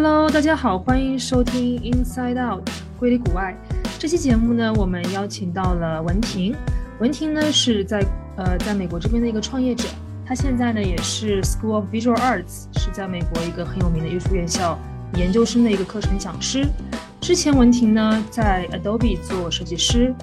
Hello，大家好，欢迎收听 Inside Out 归里谷外。这期节目呢，我们邀请到了文婷。文婷呢是在呃在美国这边的一个创业者，她现在呢也是 School of Visual Arts，是在美国一个很有名的艺术院校研究生的一个课程讲师。之前文婷呢在 Adobe 做设计师，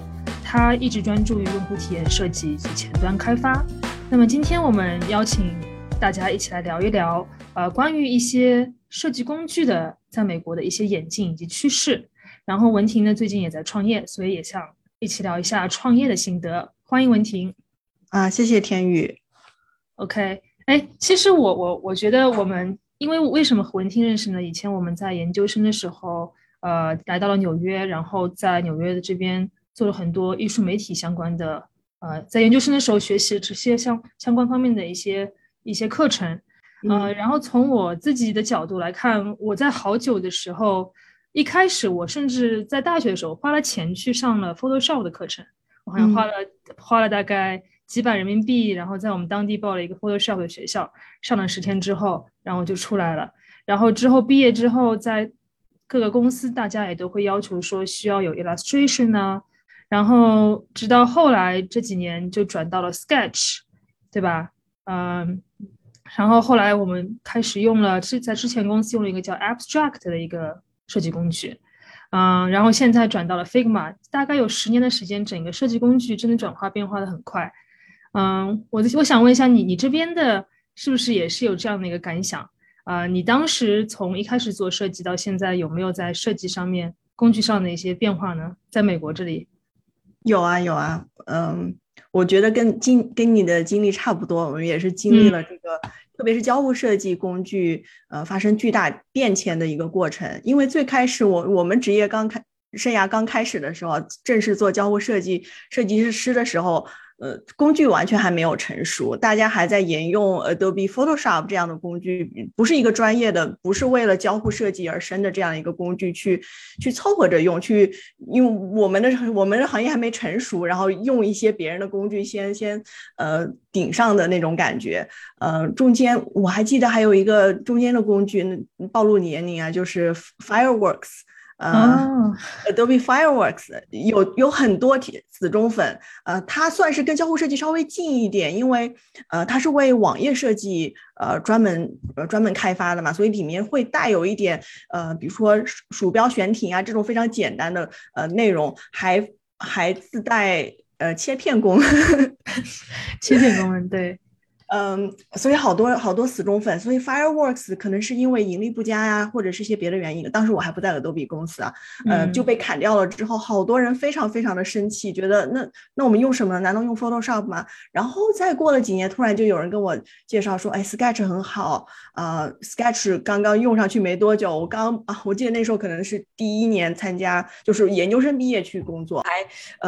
她一直专注于用户体验设计以及前端开发。那么今天我们邀请大家一起来聊一聊，呃，关于一些设计工具的在美国的一些演进以及趋势。然后文婷呢最近也在创业，所以也想一起聊一下创业的心得。欢迎文婷啊，谢谢天宇。OK，哎，其实我我我觉得我们因为为什么和文婷认识呢？以前我们在研究生的时候，呃，来到了纽约，然后在纽约的这边做了很多艺术媒体相关的，呃，在研究生的时候学习这些相相关方面的一些一些课程，呃，然后从我自己的角度来看，我在好久的时候。一开始我甚至在大学的时候花了钱去上了 Photoshop 的课程，我好像花了花了大概几百人民币，然后在我们当地报了一个 Photoshop 的学校，上了十天之后，然后就出来了。然后之后毕业之后，在各个公司，大家也都会要求说需要有 Illustration 呢。然后直到后来这几年就转到了 Sketch，对吧？嗯，然后后来我们开始用了是在之前公司用了一个叫 Abstract 的一个。设计工具，嗯，然后现在转到了 Figma，大概有十年的时间，整个设计工具真的转化变化的很快，嗯，我我想问一下你，你这边的是不是也是有这样的一个感想啊？你当时从一开始做设计到现在，有没有在设计上面工具上的一些变化呢？在美国这里，有啊有啊，嗯，我觉得跟经跟你的经历差不多，我们也是经历了这个。特别是交互设计工具，呃，发生巨大变迁的一个过程。因为最开始我我们职业刚开生涯刚开始的时候，正式做交互设计设计师的时候。呃，工具完全还没有成熟，大家还在沿用 Adobe Photoshop 这样的工具，不是一个专业的，不是为了交互设计而生的这样一个工具去去凑合着用，去用我们的我们的行业还没成熟，然后用一些别人的工具先先呃顶上的那种感觉。呃，中间我还记得还有一个中间的工具，暴露年龄啊，就是 Fireworks。呃，Adobe Fireworks 有有很多铁死忠粉，呃，它算是跟交互设计稍微近一点，因为呃，它是为网页设计呃专门呃专门开发的嘛，所以里面会带有一点呃，比如说鼠标悬停啊这种非常简单的呃内容，还还自带呃切片功能，切片功能对。嗯，所以好多好多死忠粉，所以 Fireworks 可能是因为盈利不佳呀，或者是一些别的原因。当时我还不在 Adobe 公司啊，呃，就被砍掉了。之后好多人非常非常的生气，觉得那那我们用什么？难道用 Photoshop 吗？然后再过了几年，突然就有人跟我介绍说，哎，Sketch 很好啊，Sketch 刚刚用上去没多久，我刚啊，我记得那时候可能是第一年参加，就是研究生毕业去工作，还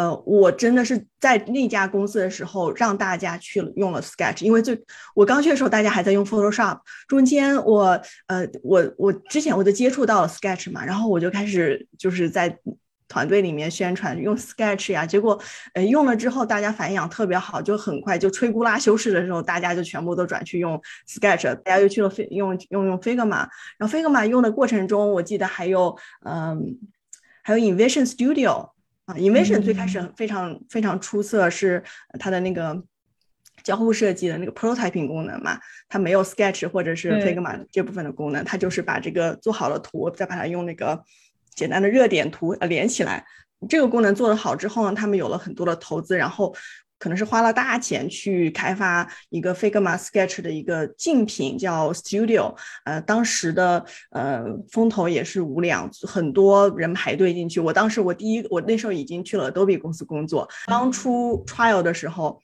呃，我真的是在那家公司的时候让大家去用了 Sketch，因为。就我刚去的时候，大家还在用 Photoshop。中间我呃，我我之前我就接触到了 Sketch 嘛，然后我就开始就是在团队里面宣传用 Sketch 呀。结果呃用了之后，大家反响特别好，就很快就吹咕啦修饰的时候，大家就全部都转去用 Sketch，大家又去了飞用用用 Figma。然后 Figma 用的过程中，我记得还有嗯还有 Invision Studio 啊，Invision 最开始非常非常出色，是它的那个。交互设计的那个 prototyping 功能嘛，它没有 Sketch 或者是 Figma 这部分的功能，它就是把这个做好的图，再把它用那个简单的热点图呃连起来。这个功能做得好之后呢，他们有了很多的投资，然后可能是花了大钱去开发一个 Figma Sketch 的一个竞品叫 Studio，呃，当时的呃风投也是无两，很多人排队进去。我当时我第一我那时候已经去了 Adobe 公司工作，当初 trial 的时候。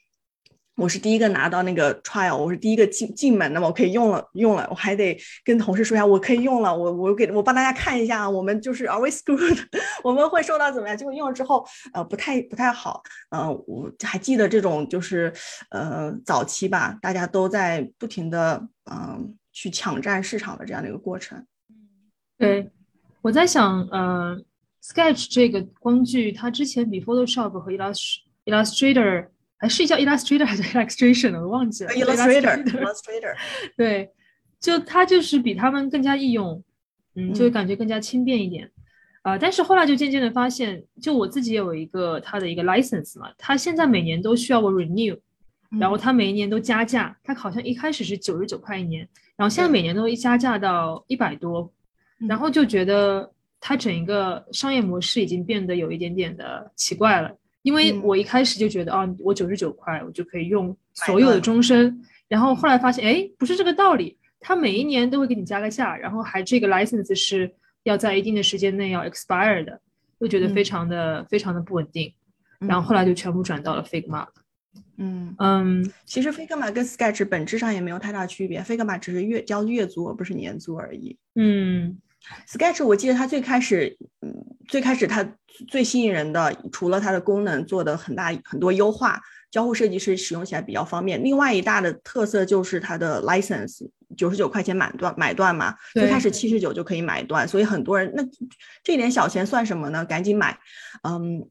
我是第一个拿到那个 trial，我是第一个进进门的嘛，我可以用了用了，我还得跟同事说一下，我可以用了，我我给我帮大家看一下，我们就是 are we good，我们会受到怎么样？结果用了之后，呃，不太不太好，嗯，我还记得这种就是呃早期吧，大家都在不停的嗯去抢占市场的这样的一个过程。对，我在想，呃，Sketch 这个工具，它之前比 Photoshop 和 Illustrator。还是叫 Illustrator 还是 Illustration 我忘记了。Illustrator，Illustrator，对，就它就是比他们更加易用，嗯，就会感觉更加轻便一点。啊，但是后来就渐渐的发现，就我自己有一个它的一个 license 嘛，它现在每年都需要我 renew，然后它每一年都加价，它好像一开始是九十九块一年，然后现在每年都一加价到一百多，然后就觉得它整一个商业模式已经变得有一点点的奇怪了，因为我一开始就觉得啊，我九十九块我就可以用所有的终身，然后后来发现哎，不是这个道理，它每一年都会给你加个价，然后还这个 license 是。要在一定的时间内要 expire 的，就觉得非常的非常的不稳定，然后后来就全部转到了 Figma。嗯。嗯，其实 Figma 跟 Sketch 本质上也没有太大区别，Figma 只是月交月租而不是年租而已。嗯，Sketch 我记得它最开始，嗯，最开始它最吸引人的，除了它的功能做的很大很多优化。交互设计师使用起来比较方便。另外一大的特色就是它的 license，九十九块钱买断买断嘛，最开始七十九就可以买断，所以很多人那这点小钱算什么呢？赶紧买。嗯，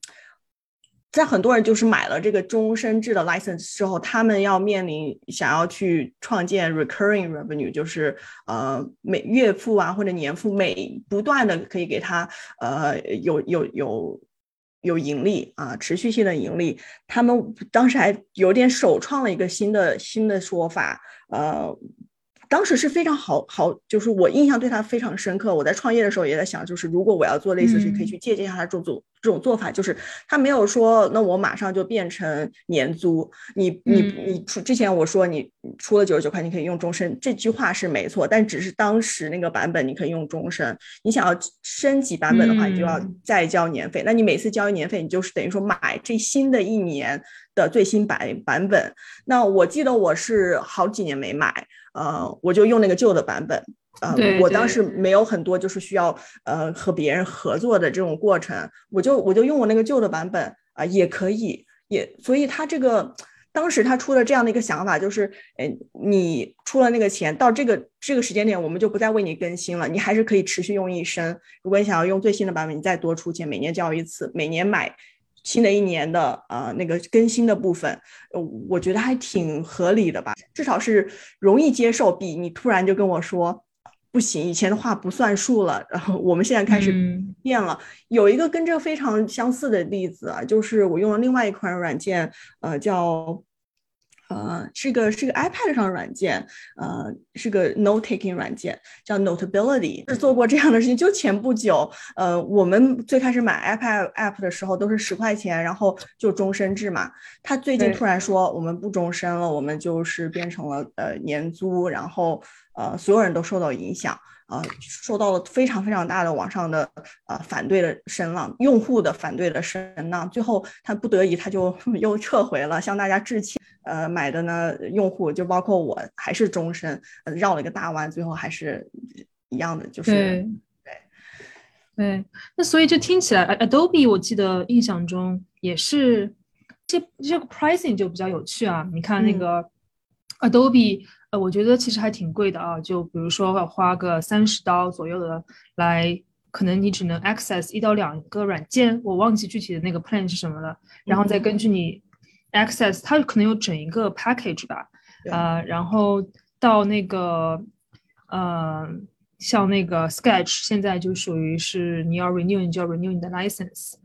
在很多人就是买了这个终身制的 license 之后，他们要面临想要去创建 recurring revenue，就是呃每月付啊或者年付，每不断的可以给他呃有有有。有盈利啊，持续性的盈利。他们当时还有点首创了一个新的新的说法，呃。当时是非常好好，就是我印象对他非常深刻。我在创业的时候也在想，就是如果我要做类似，是可以去借鉴一下他这种做这种做法。就是他没有说，那我马上就变成年租。你你你出之前我说你出了九十九块，你可以用终身，这句话是没错，但只是当时那个版本你可以用终身。你想要升级版本的话，你就要再交年费。那你每次交一年费，你就是等于说买这新的一年的最新版版本。那我记得我是好几年没买。呃，我就用那个旧的版本，呃，我当时没有很多就是需要呃和别人合作的这种过程，我就我就用我那个旧的版本啊，也可以，也所以它这个当时他出了这样的一个想法，就是，哎，你出了那个钱，到这个这个时间点，我们就不再为你更新了，你还是可以持续用一生。如果你想要用最新的版本，你再多出钱，每年交一次，每年买。新的一年的呃那个更新的部分，呃，我觉得还挺合理的吧，至少是容易接受，比你突然就跟我说不行，以前的话不算数了，然后我们现在开始变了。有一个跟这个非常相似的例子啊，就是我用了另外一款软件，呃，叫。呃，是个是个 iPad 上的软件，呃，是个 note taking 软件，叫 Notability，是做过这样的事情。就前不久，呃，我们最开始买 iPad app 的时候都是十块钱，然后就终身制嘛。他最近突然说我们不终身了，我们就是变成了呃年租，然后呃所有人都受到影响。呃，受到了非常非常大的网上的呃反对的声浪，用户的反对的声浪，最后他不得已他就 又撤回了，向大家致歉。呃，买的呢，用户就包括我，还是终身，绕了一个大弯，最后还是一样的，就是对对对。那所以就听起来，Adobe 我记得印象中也是这这个 pricing 就比较有趣啊。你看那个 Adobe。呃，我觉得其实还挺贵的啊，就比如说要花个三十刀左右的来，可能你只能 access 一到两个软件，我忘记具体的那个 plan 是什么了，然后再根据你 access，它可能有整一个 package 吧，呃，然后到那个，呃，像那个 sketch，现在就属于是你要 renew，你就要 renew 你的 license，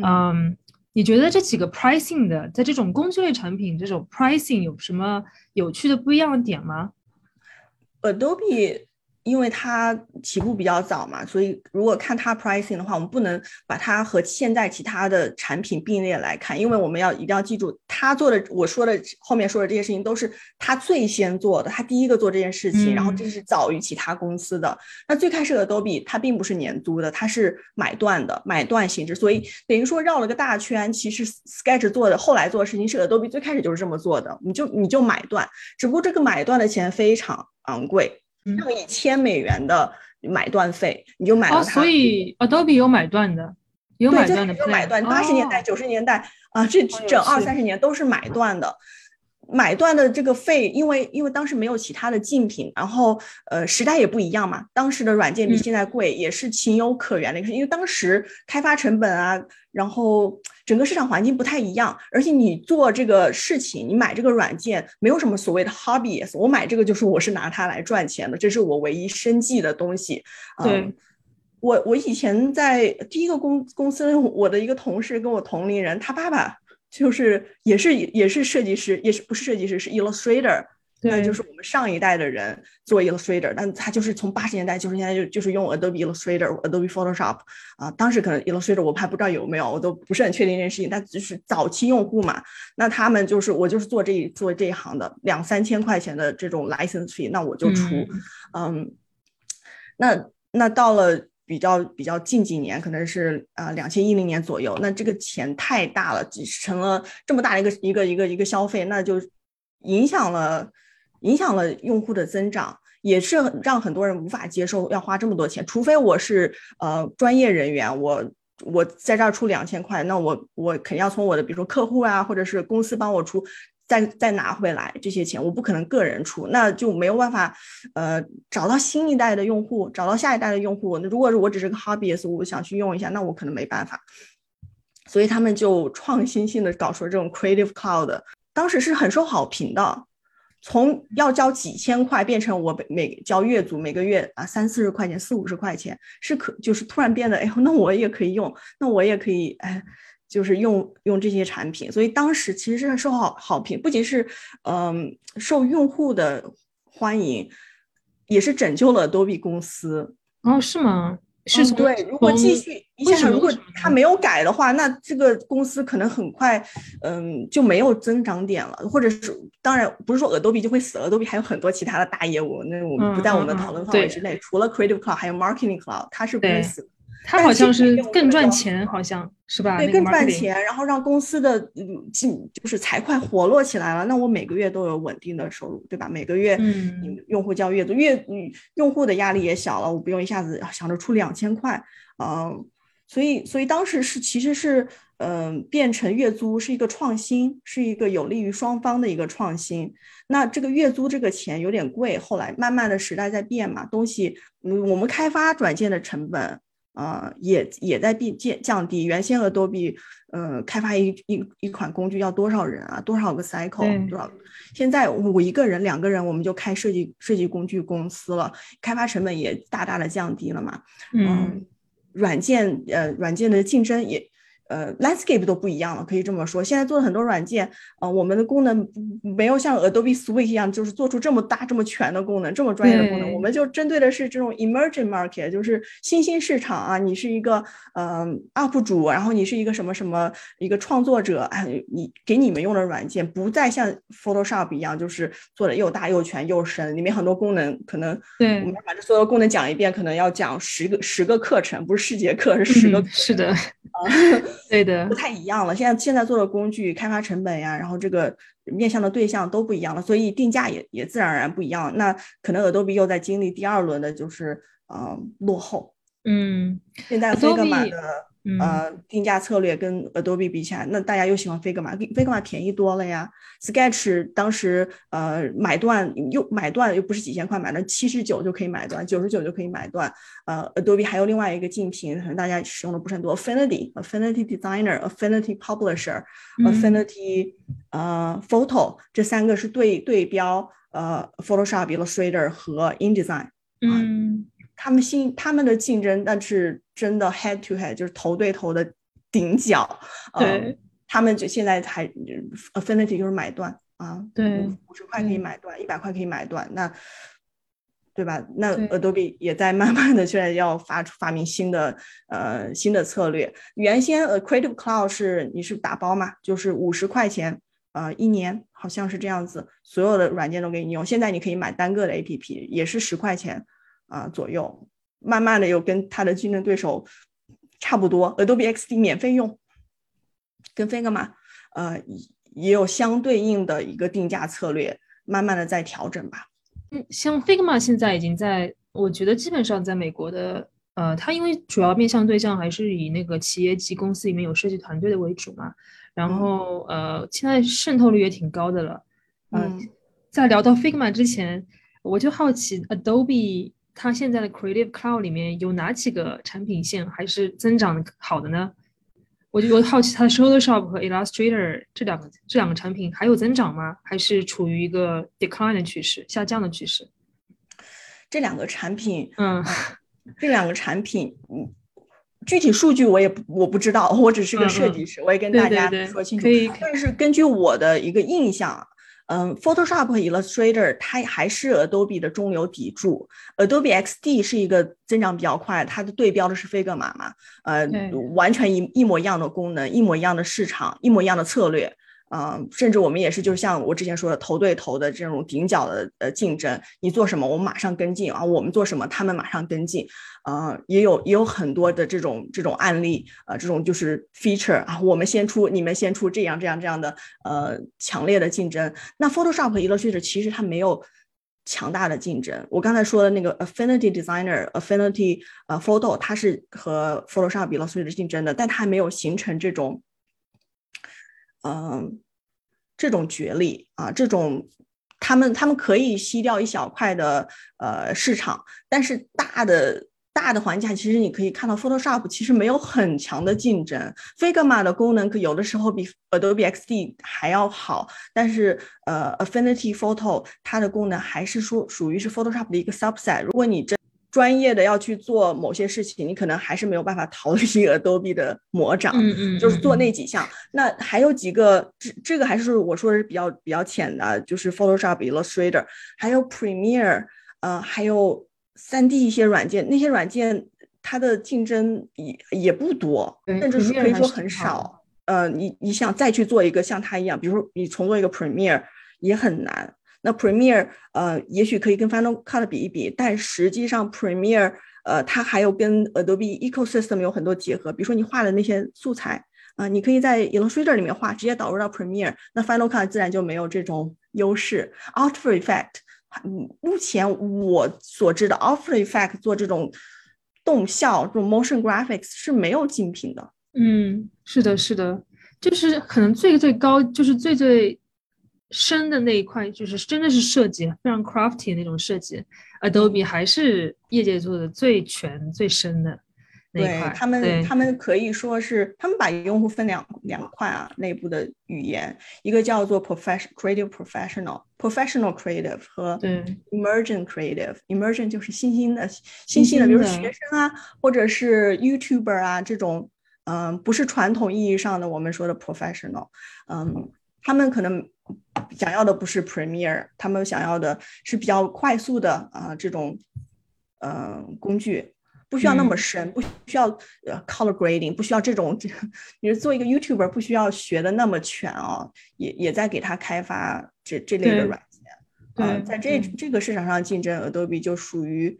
嗯。你觉得这几个 pricing 的，在这种工具类产品这种 pricing 有什么有趣的不一样的点吗？Adobe。因为它起步比较早嘛，所以如果看它 pricing 的话，我们不能把它和现在其他的产品并列来看，因为我们要一定要记住，他做的我说的后面说的这些事情都是他最先做的，他第一个做这件事情，然后这是早于其他公司的。那最开始的 Adobe 它并不是年租的，它是买断的，买断形式，所以等于说绕了个大圈。其实 Sketch 做的后来做的事情是 Adobe 最开始就是这么做的，你就你就买断，只不过这个买断的钱非常昂贵。用一千美元的买断费，你就买了它。所以 Adobe 有买断的，有买断的。有买断，八十年代、九十年代啊，这整二三十年都是买断的。买断的这个费，因为因为当时没有其他的竞品，然后呃时代也不一样嘛，当时的软件比现在贵，也是情有可原的一个事。因为当时开发成本啊，然后整个市场环境不太一样，而且你做这个事情，你买这个软件没有什么所谓的 hobby，我买这个就是我是拿它来赚钱的，这是我唯一生计的东西。对，我我以前在第一个公公司，我的一个同事跟我同龄人，他爸爸就是也是也是设计师，也是不是设计师，是 Illustrator。对，就是我们上一代的人做 Illustrator，但他就是从八十年代、九十年代就就是用 Adobe Illustrator、Adobe Photoshop 啊。当时可能 Illustrator 我还不知道有没有，我都不是很确定这件事情。但就是早期用户嘛，那他们就是我就是做这一做这一行的，两三千块钱的这种 license fee，那我就出。嗯，那那到了比较比较近几年，可能是啊两千一零年左右，那这个钱太大了，成了这么大的一个一个一个一个消费，那就影响了。影响了用户的增长，也是让很多人无法接受要花这么多钱。除非我是呃专业人员，我我在这儿出两千块，那我我肯定要从我的比如说客户啊，或者是公司帮我出，再再拿回来这些钱，我不可能个人出，那就没有办法呃找到新一代的用户，找到下一代的用户。那如果我只是个 hobbyist，我想去用一下，那我可能没办法。所以他们就创新性的搞出了这种 Creative Cloud，当时是很受好评的。从要交几千块变成我每交月租每个月啊三四十块钱四五十块钱是可就是突然变得哎呦那我也可以用那我也可以哎就是用用这些产品，所以当时其实是受好好评，不仅是嗯受用户的欢迎，也是拯救了 Adobe 公司哦是吗？是对，如果继续，你想想，如果他没有改的话，那这个公司可能很快，嗯，就没有增长点了，或者是，当然不是说 Adobe 就会死了，Adobe 还有很多其他的大业务，那我们不在我们讨论范围之内。除了 Creative Cloud，还有 Marketing Cloud，它是不会死。它好像是更赚钱，好像是吧？对，更赚钱，然后让公司的进就是财会活络起来了。那我每个月都有稳定的收入，对吧？每个月，嗯，用户交月租，月用户的压力也小了，我不用一下子想着出两千块，嗯，所以，所以当时是其实是，嗯，变成月租是一个创新，是一个有利于双方的一个创新。那这个月租这个钱有点贵，后来慢慢的时代在变嘛，东西，嗯，我们开发软件的成本。呃，也也在变降降低。原先 Adobe，呃，开发一一一款工具要多少人啊？多少个 cycle？多少？现在我一个人、两个人，我们就开设计设计工具公司了，开发成本也大大的降低了嘛。嗯，软件呃，软件的竞争也。呃，landscape 都不一样了，可以这么说。现在做的很多软件，呃，我们的功能没有像 Adobe Suite 一样，就是做出这么大、这么全的功能，这么专业的功能。我们就针对的是这种 emerging market，就是新兴市场啊。你是一个呃 UP 主，然后你是一个什么什么一个创作者，哎，你给你们用的软件不再像 Photoshop 一样，就是做的又大又全又深，里面很多功能可能对，我们把这所有功能讲一遍，可能要讲十个十个课程，不是十节课，是十个。是的。对的，不太一样了。现在现在做的工具开发成本呀，然后这个面向的对象都不一样了，所以定价也也自然而然不一样。那可能 Adobe 又在经历第二轮的，就是呃落后。嗯，现在 Figma 的。呃，定价策略跟 Adobe 比起来，那大家又喜欢 Figma，Figma 便宜多了呀。Sketch 当时呃买断又买断又不是几千块买断，七十九就可以买断，九十九就可以买断。呃，Adobe 还有另外一个竞品，可能大家使用的不是很多，Affinity，Affinity Designer，Affinity Publisher，Affinity 呃 Photo 这三个是对对标呃 Photoshop、Illustrator 和 InDesign。嗯。他们新他们的竞争，但是真的 head to head 就是头对头的顶角。对，他们就现在还 affinity 就是买断啊，对，五十块可以买断，一百块可以买断，那对吧？那 Adobe 也在慢慢的现在要发发明新的呃新的策略。原先呃 Creative Cloud 是你是打包嘛，就是五十块钱呃一年，好像是这样子，所有的软件都给你用。现在你可以买单个的 APP，也是十块钱。啊，左右，慢慢的又跟它的竞争对手差不多，Adobe XD 免费用，跟 Figma，呃，也有相对应的一个定价策略，慢慢的在调整吧。嗯，像 Figma 现在已经在，我觉得基本上在美国的，呃，它因为主要面向对象还是以那个企业级公司里面有设计团队的为主嘛，然后呃，现在渗透率也挺高的了。嗯，在聊到 Figma 之前，我就好奇 Adobe。它现在的 Creative Cloud 里面有哪几个产品线还是增长好的呢？我就我好奇，它的 Photoshop 和 Illustrator 这两个这两个产品还有增长吗？还是处于一个 decline 的趋势，下降的趋势？这两个产品，嗯，这两个产品，嗯，具体数据我也我不知道，我只是个设计师，我也跟大家说清楚。但是根据我的一个印象。嗯，Photoshop 和 Illustrator 它还是 Adobe 的中流砥柱，Adobe XD 是一个增长比较快，它的对标的是 Figma 嘛，呃，完全一一模一样的功能，一模一样的市场，一模一样的策略。啊，甚至我们也是，就是像我之前说的，头对头的这种顶角的呃竞争，你做什么，我们马上跟进啊；我们做什么，他们马上跟进。呃，也有也有很多的这种这种案例，呃，这种就是 feature 啊，我们先出，你们先出，这样这样这样的呃强烈的竞争。那 Photoshop 和 Illustrator 其实它没有强大的竞争。我刚才说的那个 Affinity Designer、Affinity 呃 Photo，它是和 Photoshop、Illustrator 竞争的，但它还没有形成这种。嗯，这种角力啊，这种他们他们可以吸掉一小块的呃市场，但是大的大的环境下，其实你可以看到 Photoshop 其实没有很强的竞争，Figma 的功能可有的时候比 Adobe XD 还要好，但是呃 Affinity Photo 它的功能还是说属于是 Photoshop 的一个 subset。如果你真专业的要去做某些事情，你可能还是没有办法逃离 Adobe 的魔掌，嗯嗯，就是做那几项。那还有几个，这这个还是我说的是比较比较浅的，就是 Photoshop、Illustrator，还有 Premiere，呃，还有三 D 一些软件，那些软件它的竞争也也不多，甚至是可以说很少。呃，你你想再去做一个像它一样，比如说你重做一个 Premiere 也很难。那 Premiere 呃，也许可以跟 Final Cut 比一比，但实际上 Premiere 呃，它还有跟 Adobe Ecosystem 有很多结合。比如说你画的那些素材啊，你可以在 Illustrator 里面画，直接导入到 Premiere，那 Final Cut 自然就没有这种优势。After Effect，目前我所知的 After Effect 做这种动效、这种 Motion Graphics 是没有竞品的。嗯，是的，是的，就是可能最最高，就是最最。深的那一块就是真的是设计非常 crafty 的那种设计，Adobe 还是业界做的最全最深的那一块。他们他们可以说是他们把用户分两两块啊，内部的语言，一个叫做 professional creative professional professional creative 和 emergent creative emergent 就是新兴的新兴的，比如学生啊，或者是 YouTuber 啊这种，嗯，不是传统意义上的我们说的 professional，嗯，他们可能。想要的不是 Premiere，他们想要的是比较快速的啊这种嗯工具，不需要那么深，不需要呃 color grading，不需要这种，你是做一个 YouTuber，不需要学的那么全啊，也也在给他开发这这类的软件。对，在这这个市场上竞争，Adobe 就属于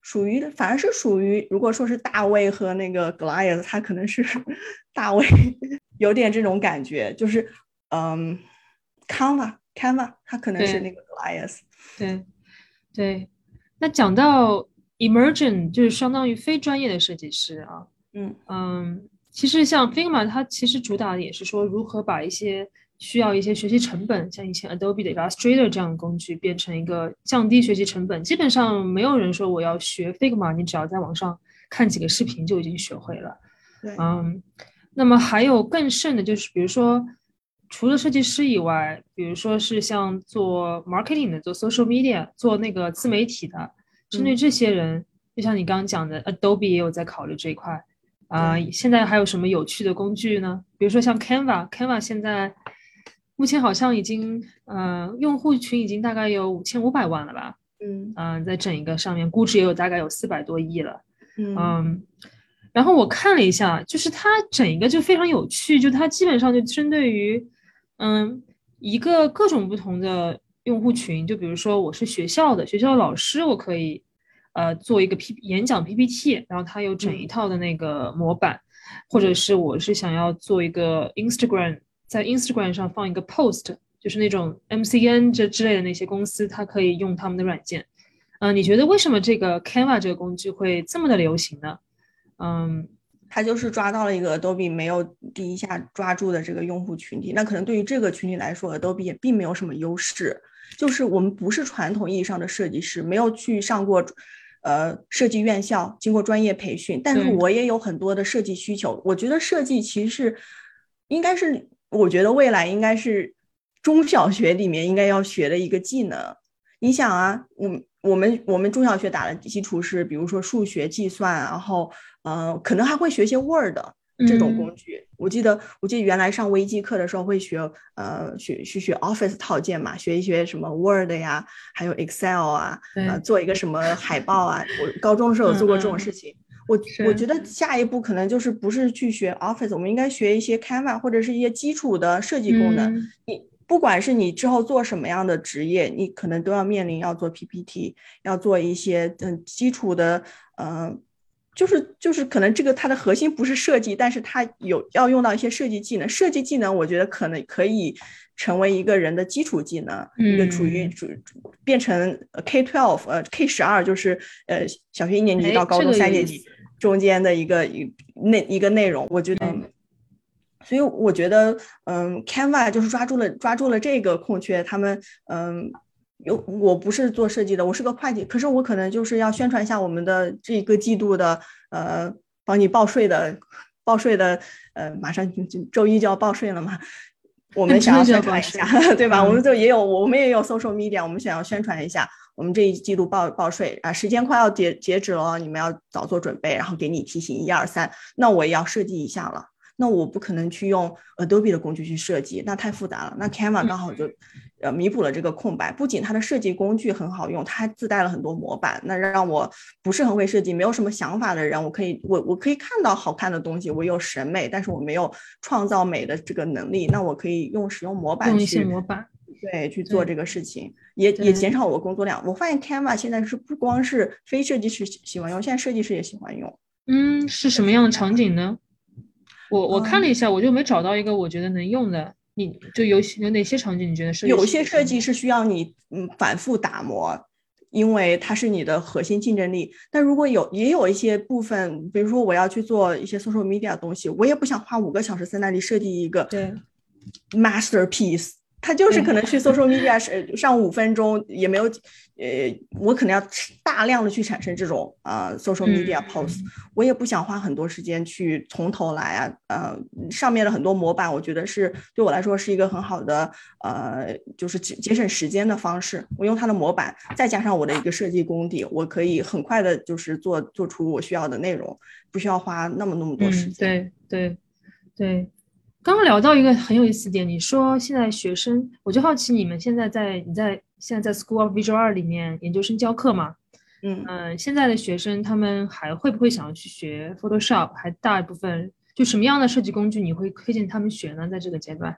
属于反而是属于，如果说是大卫和那个 Goliath，他可能是 大卫有点这种感觉，就是嗯。Canva，Canva，它可能是那个 Goliath。对，对。那讲到 Emergent，就是相当于非专业的设计师啊。嗯嗯，其实像 Figma，它其实主打的也是说如何把一些需要一些学习成本，像以前 Adobe 的 Illustrator 这样的工具，变成一个降低学习成本。基本上没有人说我要学 Figma，你只要在网上看几个视频就已经学会了。对，嗯。那么还有更甚的就是，比如说。除了设计师以外，比如说是像做 marketing 的、做 social media、做那个自媒体的，针对这些人，就像你刚刚讲的，Adobe 也有在考虑这一块啊。现在还有什么有趣的工具呢？比如说像 Canva，Canva 现在目前好像已经，呃，用户群已经大概有五千五百万了吧？嗯嗯，在整一个上面，估值也有大概有四百多亿了。嗯。然后我看了一下，就是它整一个就非常有趣，就它基本上就针对于。嗯，一个各种不同的用户群，就比如说我是学校的学校老师，我可以呃做一个 P 演讲 PPT，然后它有整一套的那个模板，或者是我是想要做一个 Instagram，在 Instagram 上放一个 post，就是那种 MCN 这之类的那些公司，它可以用他们的软件。嗯，你觉得为什么这个 Canva 这个工具会这么的流行呢？嗯。他就是抓到了一个 Adobe 没有第一下抓住的这个用户群体，那可能对于这个群体来说，Adobe 也并没有什么优势。就是我们不是传统意义上的设计师，没有去上过，呃，设计院校，经过专业培训。但是我也有很多的设计需求。我觉得设计其实应该是，我觉得未来应该是中小学里面应该要学的一个技能。你想啊，我我们我们中小学打的基础是，比如说数学计算，然后呃，可能还会学些 Word 这种工具。我记得我记得原来上微机课的时候会学呃学学学 Office 套件嘛，学一学什么 Word 呀，还有 Excel 啊，呃，做一个什么海报啊。我 高中的时候有做过这种事情。我我觉得下一步可能就是不是去学 Office，我们应该学一些 Canva 或者是一些基础的设计功能。你不管是你之后做什么样的职业，你可能都要面临要做 PPT，要做一些嗯基础的，呃，就是就是可能这个它的核心不是设计，但是它有要用到一些设计技能。设计技能我觉得可能可以成为一个人的基础技能，一个处于主变成 K twelve 呃 K 十二就是呃小学一年级到高中三年级。中间的一个一内一个内容，我觉得，所以我觉得，嗯，Canva 就是抓住了抓住了这个空缺。他们，嗯，有我不是做设计的，我是个会计，可是我可能就是要宣传一下我们的这个季度的，呃，帮你报税的报税的，呃，马上就周一就要报税了嘛。我们 想要宣传一下，对吧？我们就也有，我们也有 social media，我们想要宣传一下，我们这一季度报报税啊，时间快要截截止了，你们要早做准备，然后给你提醒一二三，那我也要设计一下了。那我不可能去用 Adobe 的工具去设计，那太复杂了。那 Canva 刚好就，呃，弥补了这个空白。不仅它的设计工具很好用，它还自带了很多模板。那让我不是很会设计、没有什么想法的人，我可以，我我可以看到好看的东西，我有审美，但是我没有创造美的这个能力。那我可以用使用模板去模板，对，去做这个事情，也也减少我工作量。我发现 Canva 现在是不光是非设计师喜欢用，现在设计师也喜欢用。嗯，是什么样的场景呢？我我看了一下，我就没找到一个我觉得能用的。你就有有哪些场景你觉得是？有些设计是需要你嗯反复打磨，因为它是你的核心竞争力。但如果有也有一些部分，比如说我要去做一些 social media 的东西，我也不想花五个小时在那里设计一个对 masterpiece。他就是可能去 social media 上上五分钟也没有，呃，我可能要大量的去产生这种呃 social media post，我也不想花很多时间去从头来啊，呃，上面的很多模板，我觉得是对我来说是一个很好的呃，就是节节省时间的方式。我用它的模板，再加上我的一个设计功底，我可以很快的就是做做出我需要的内容，不需要花那么那么多时间。对对对。刚刚聊到一个很有意思点，你说现在学生，我就好奇你们现在在你在现在在 School of Visual Art 里面研究生教课嘛？嗯嗯，现在的学生他们还会不会想要去学 Photoshop？还大一部分就什么样的设计工具你会推荐他们学呢？在这个阶段？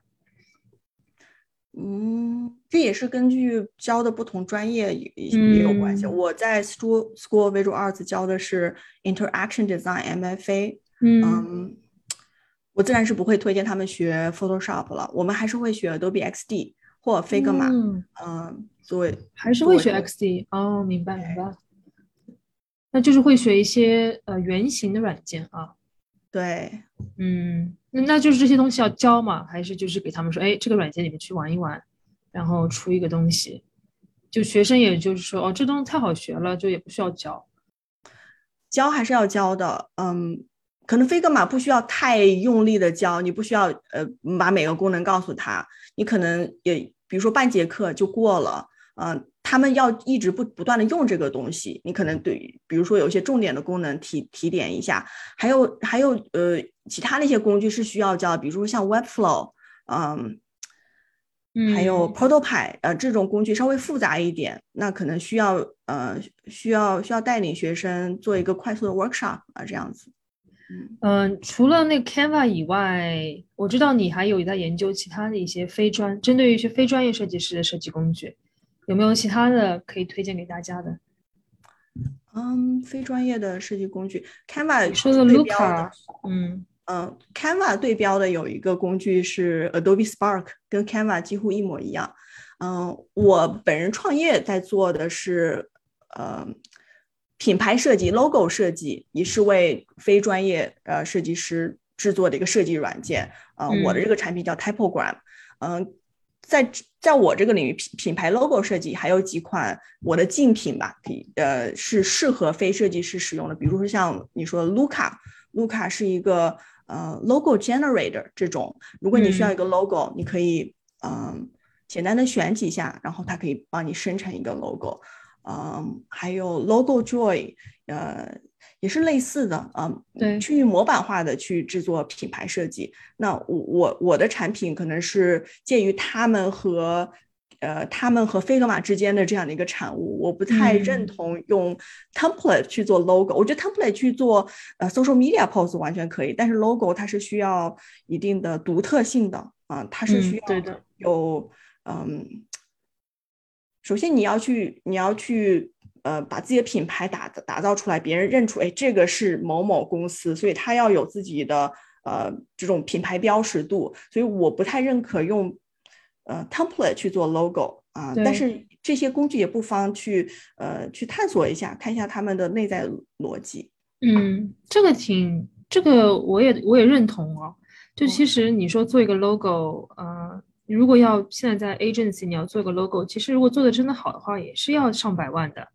嗯，这也是根据教的不同专业也也有关系。我在 School School of Visual Arts 教的是 Interaction Design MFA。嗯。我自然是不会推荐他们学 Photoshop 了，我们还是会学 Adobe XD 或 Figma，嗯，作为还是会学 XD 哦，明白明白，那就是会学一些呃原型的软件啊，对，嗯，那那就是这些东西要教嘛，还是就是给他们说，哎，这个软件你们去玩一玩，然后出一个东西，就学生也就是说，哦，这东西太好学了，就也不需要教，教还是要教的，嗯。可能飞格玛不需要太用力的教，你不需要呃把每个功能告诉他，你可能也比如说半节课就过了，嗯，他们要一直不不断的用这个东西，你可能对，比如说有一些重点的功能提提点一下，还有还有呃其他的一些工具是需要教，比如说像 Webflow，嗯，还有 Protopie，呃这种工具稍微复杂一点，那可能需要呃需要需要带领学生做一个快速的 workshop 啊这样子。嗯，除了那个 Canva 以外，我知道你还有在研究其他的一些非专针对于一些非专业设计师的设计工具，有没有其他的可以推荐给大家的？嗯，非专业的设计工具，Canva 说的 Luca，嗯嗯，Canva 对标的有一个工具是 Adobe Spark，跟 Canva 几乎一模一样。嗯，我本人创业在做的是，呃。品牌设计、logo 设计也是为非专业呃设计师制作的一个设计软件。呃，我的这个产品叫 Typogram。嗯，在在我这个领域，品品牌 logo 设计还有几款我的竞品吧，可以呃，是适合非设计师使用的。比如说像你说 Luca，Luca 是一个呃 logo generator 这种。如果你需要一个 logo，你可以嗯。简单的选几下，然后它可以帮你生成一个 logo。嗯，还有 Logo Joy，呃，也是类似的啊，对，去模板化的去制作品牌设计。那我我我的产品可能是介于他们和呃他们和飞格玛之间的这样的一个产物。我不太认同用 template 去做 logo，我觉得 template 去做呃 social media post 完全可以，但是 logo 它是需要一定的独特性的啊，它是需要有嗯。首先，你要去，你要去，呃，把自己的品牌打打造出来，别人认出，哎，这个是某某公司，所以他要有自己的呃这种品牌标识度。所以我不太认可用呃 template 去做 logo 啊，但是这些工具也不妨去呃去探索一下，看一下他们的内在逻辑。嗯，这个挺，这个我也我也认同哦。就其实你说做一个 logo，呃。如果要现在在 agency，你要做个 logo，其实如果做的真的好的话，也是要上百万的，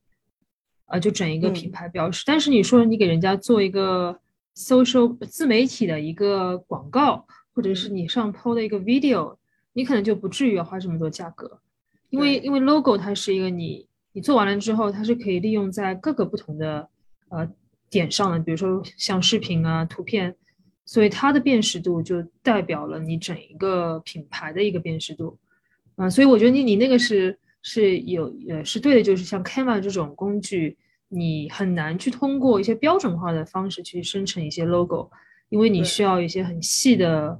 啊，就整一个品牌标识。但是你说你给人家做一个 social 自媒体的一个广告，或者是你上 PO 的一个 video，你可能就不至于要花这么多价格，因为因为 logo 它是一个你你做完了之后，它是可以利用在各个不同的呃点上的，比如说像视频啊、图片。所以它的辨识度就代表了你整一个品牌的一个辨识度，啊，所以我觉得你你那个是是有呃是对的，就是像 Canva 这种工具，你很难去通过一些标准化的方式去生成一些 logo，因为你需要一些很细的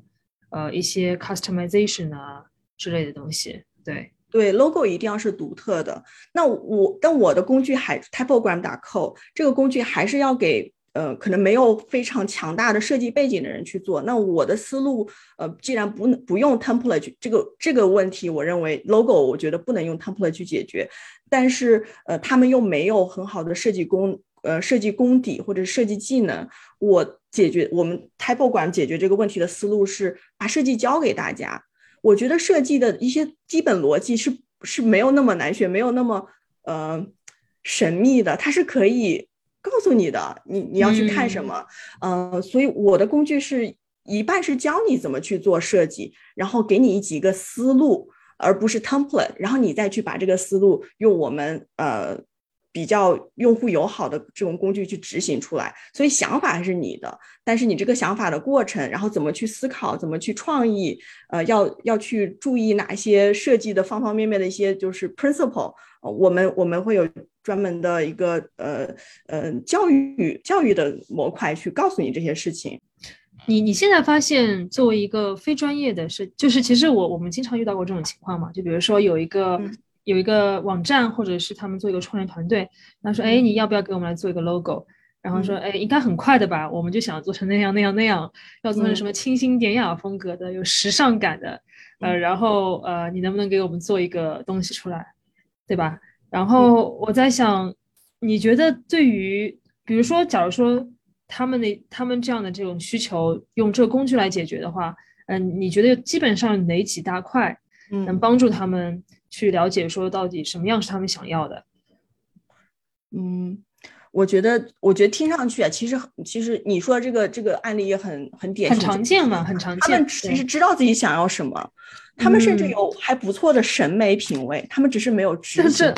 呃一些 customization 啊之类的东西。对对，logo 一定要是独特的。那我但我的工具还 Typogram.co 这个工具还是要给。呃，可能没有非常强大的设计背景的人去做。那我的思路，呃，既然不不用 template 这个这个问题，我认为 logo 我觉得不能用 template 去解决。但是，呃，他们又没有很好的设计功，呃，设计功底或者设计技能。我解决我们 typo 馆解决这个问题的思路是把设计交给大家。我觉得设计的一些基本逻辑是是没有那么难学，没有那么呃神秘的，它是可以。告诉你的，你你要去看什么？嗯，所以我的工具是一半是教你怎么去做设计，然后给你几个思路，而不是 template，然后你再去把这个思路用我们呃比较用户友好的这种工具去执行出来。所以想法还是你的，但是你这个想法的过程，然后怎么去思考，怎么去创意，呃，要要去注意哪些设计的方方面面的一些就是 principle，我们我们会有。专门的一个呃呃教育教育的模块去告诉你这些事情。你你现在发现作为一个非专业的，是就是其实我我们经常遇到过这种情况嘛？就比如说有一个有一个网站，或者是他们做一个创业团队，然后说哎你要不要给我们来做一个 logo？然后说哎应该很快的吧？我们就想做成那样那样那样，要做成什么清新典雅风格的，有时尚感的，呃然后呃你能不能给我们做一个东西出来，对吧？然后我在想，你觉得对于，比如说，假如说他们的他们这样的这种需求，用这个工具来解决的话，嗯，你觉得基本上哪几大块能帮助他们去了解说到底什么样是他们想要的？嗯，我觉得，我觉得听上去啊，其实其实你说这个这个案例也很很典型，很常见嘛，很常见。他们其实知道自己想要什么，他们甚至有还不错的审美品味，他们只是没有执行。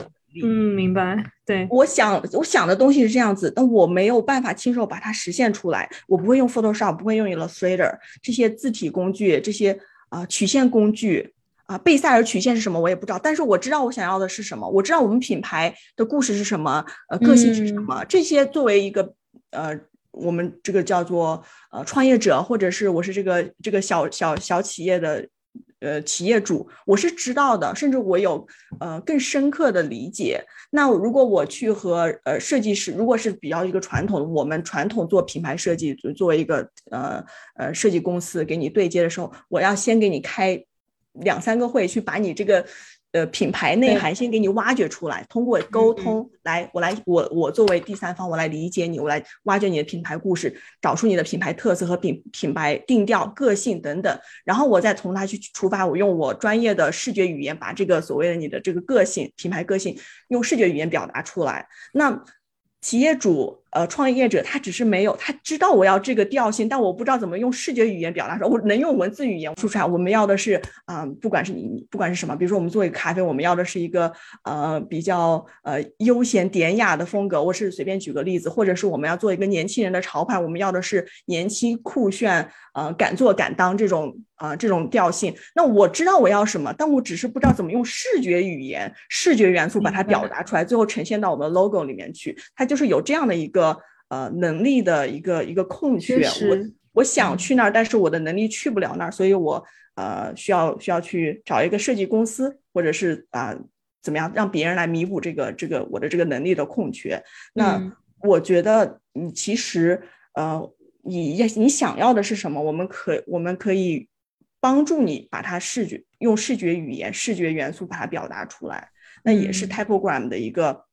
嗯，明白。对，我想我想的东西是这样子，但我没有办法亲手把它实现出来。我不会用 Photoshop，不会用 Illustrator 这些字体工具，这些啊曲线工具啊，贝塞尔曲线是什么我也不知道。但是我知道我想要的是什么，我知道我们品牌的故事是什么，呃，个性是什么。这些作为一个呃，我们这个叫做呃创业者，或者是我是这个这个小小小企业的。呃，企业主我是知道的，甚至我有呃更深刻的理解。那如果我去和呃设计师，如果是比较一个传统，我们传统做品牌设计，作为一个呃呃设计公司给你对接的时候，我要先给你开两三个会，去把你这个。呃，品牌内涵先给你挖掘出来，通过沟通来，我来，我我作为第三方，我来理解你，我来挖掘你的品牌故事，找出你的品牌特色和品品牌定调、个性等等，然后我再从它去出发，我用我专业的视觉语言把这个所谓的你的这个个性、品牌个性用视觉语言表达出来。那企业主呃，创业者他只是没有，他知道我要这个调性，但我不知道怎么用视觉语言表达出来。我能用文字语言说出来。我们要的是，啊，不管是你，不管是什么，比如说我们做一个咖啡，我们要的是一个呃比较呃悠闲典雅的风格。我是随便举个例子，或者是我们要做一个年轻人的潮牌，我们要的是年轻酷炫，呃，敢做敢当这种啊这种调性。那我知道我要什么，但我只是不知道怎么用视觉语言、视觉元素把它表达出来，最后呈现到我们的 logo 里面去。它就是有这样的一个。呃，能力的一个一个空缺，我我想去那儿，但是我的能力去不了那儿，所以我呃需要需要去找一个设计公司，或者是啊怎么样让别人来弥补这个这个我的这个能力的空缺。那我觉得你其实呃你你想要的是什么？我们可我们可以帮助你把它视觉用视觉语言、视觉元素把它表达出来。那也是 Typogram 的一个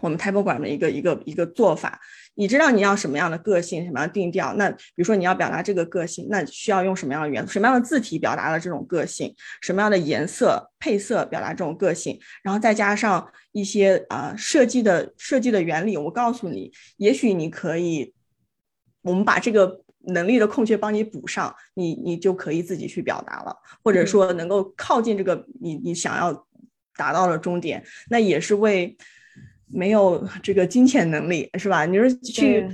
我们 Typogram 的一个一个一个做法。你知道你要什么样的个性，什么样的定调？那比如说你要表达这个个性，那需要用什么样的元素、什么样的字体表达了这种个性？什么样的颜色配色表达这种个性？然后再加上一些啊设计的设计的原理，我告诉你，也许你可以，我们把这个能力的空缺帮你补上，你你就可以自己去表达了，或者说能够靠近这个你你想要达到的终点，那也是为。没有这个金钱能力是吧？你说去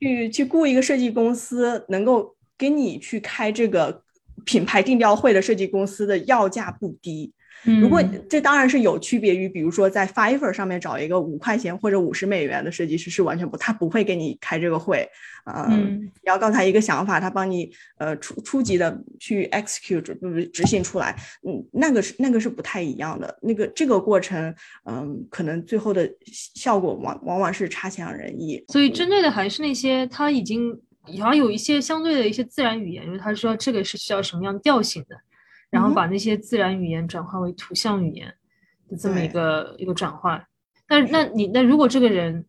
去去雇一个设计公司，能够给你去开这个品牌定调会的设计公司的要价不低。如果这当然是有区别于，比如说在 Fiverr 上面找一个五块钱或者五十美元的设计师是完全不，他不会给你开这个会。嗯，你要告诉他一个想法，他帮你呃初初级的去 execute 不不执行出来，嗯，那个是那个是不太一样的。那个这个过程，嗯，可能最后的效果往往往是差强人意。所以针对的还是那些他已经好像有一些相对的一些自然语言，就是他说这个是需要什么样调性的。然后把那些自然语言转化为图像语言的这么一个一个转换，那那你那如果这个人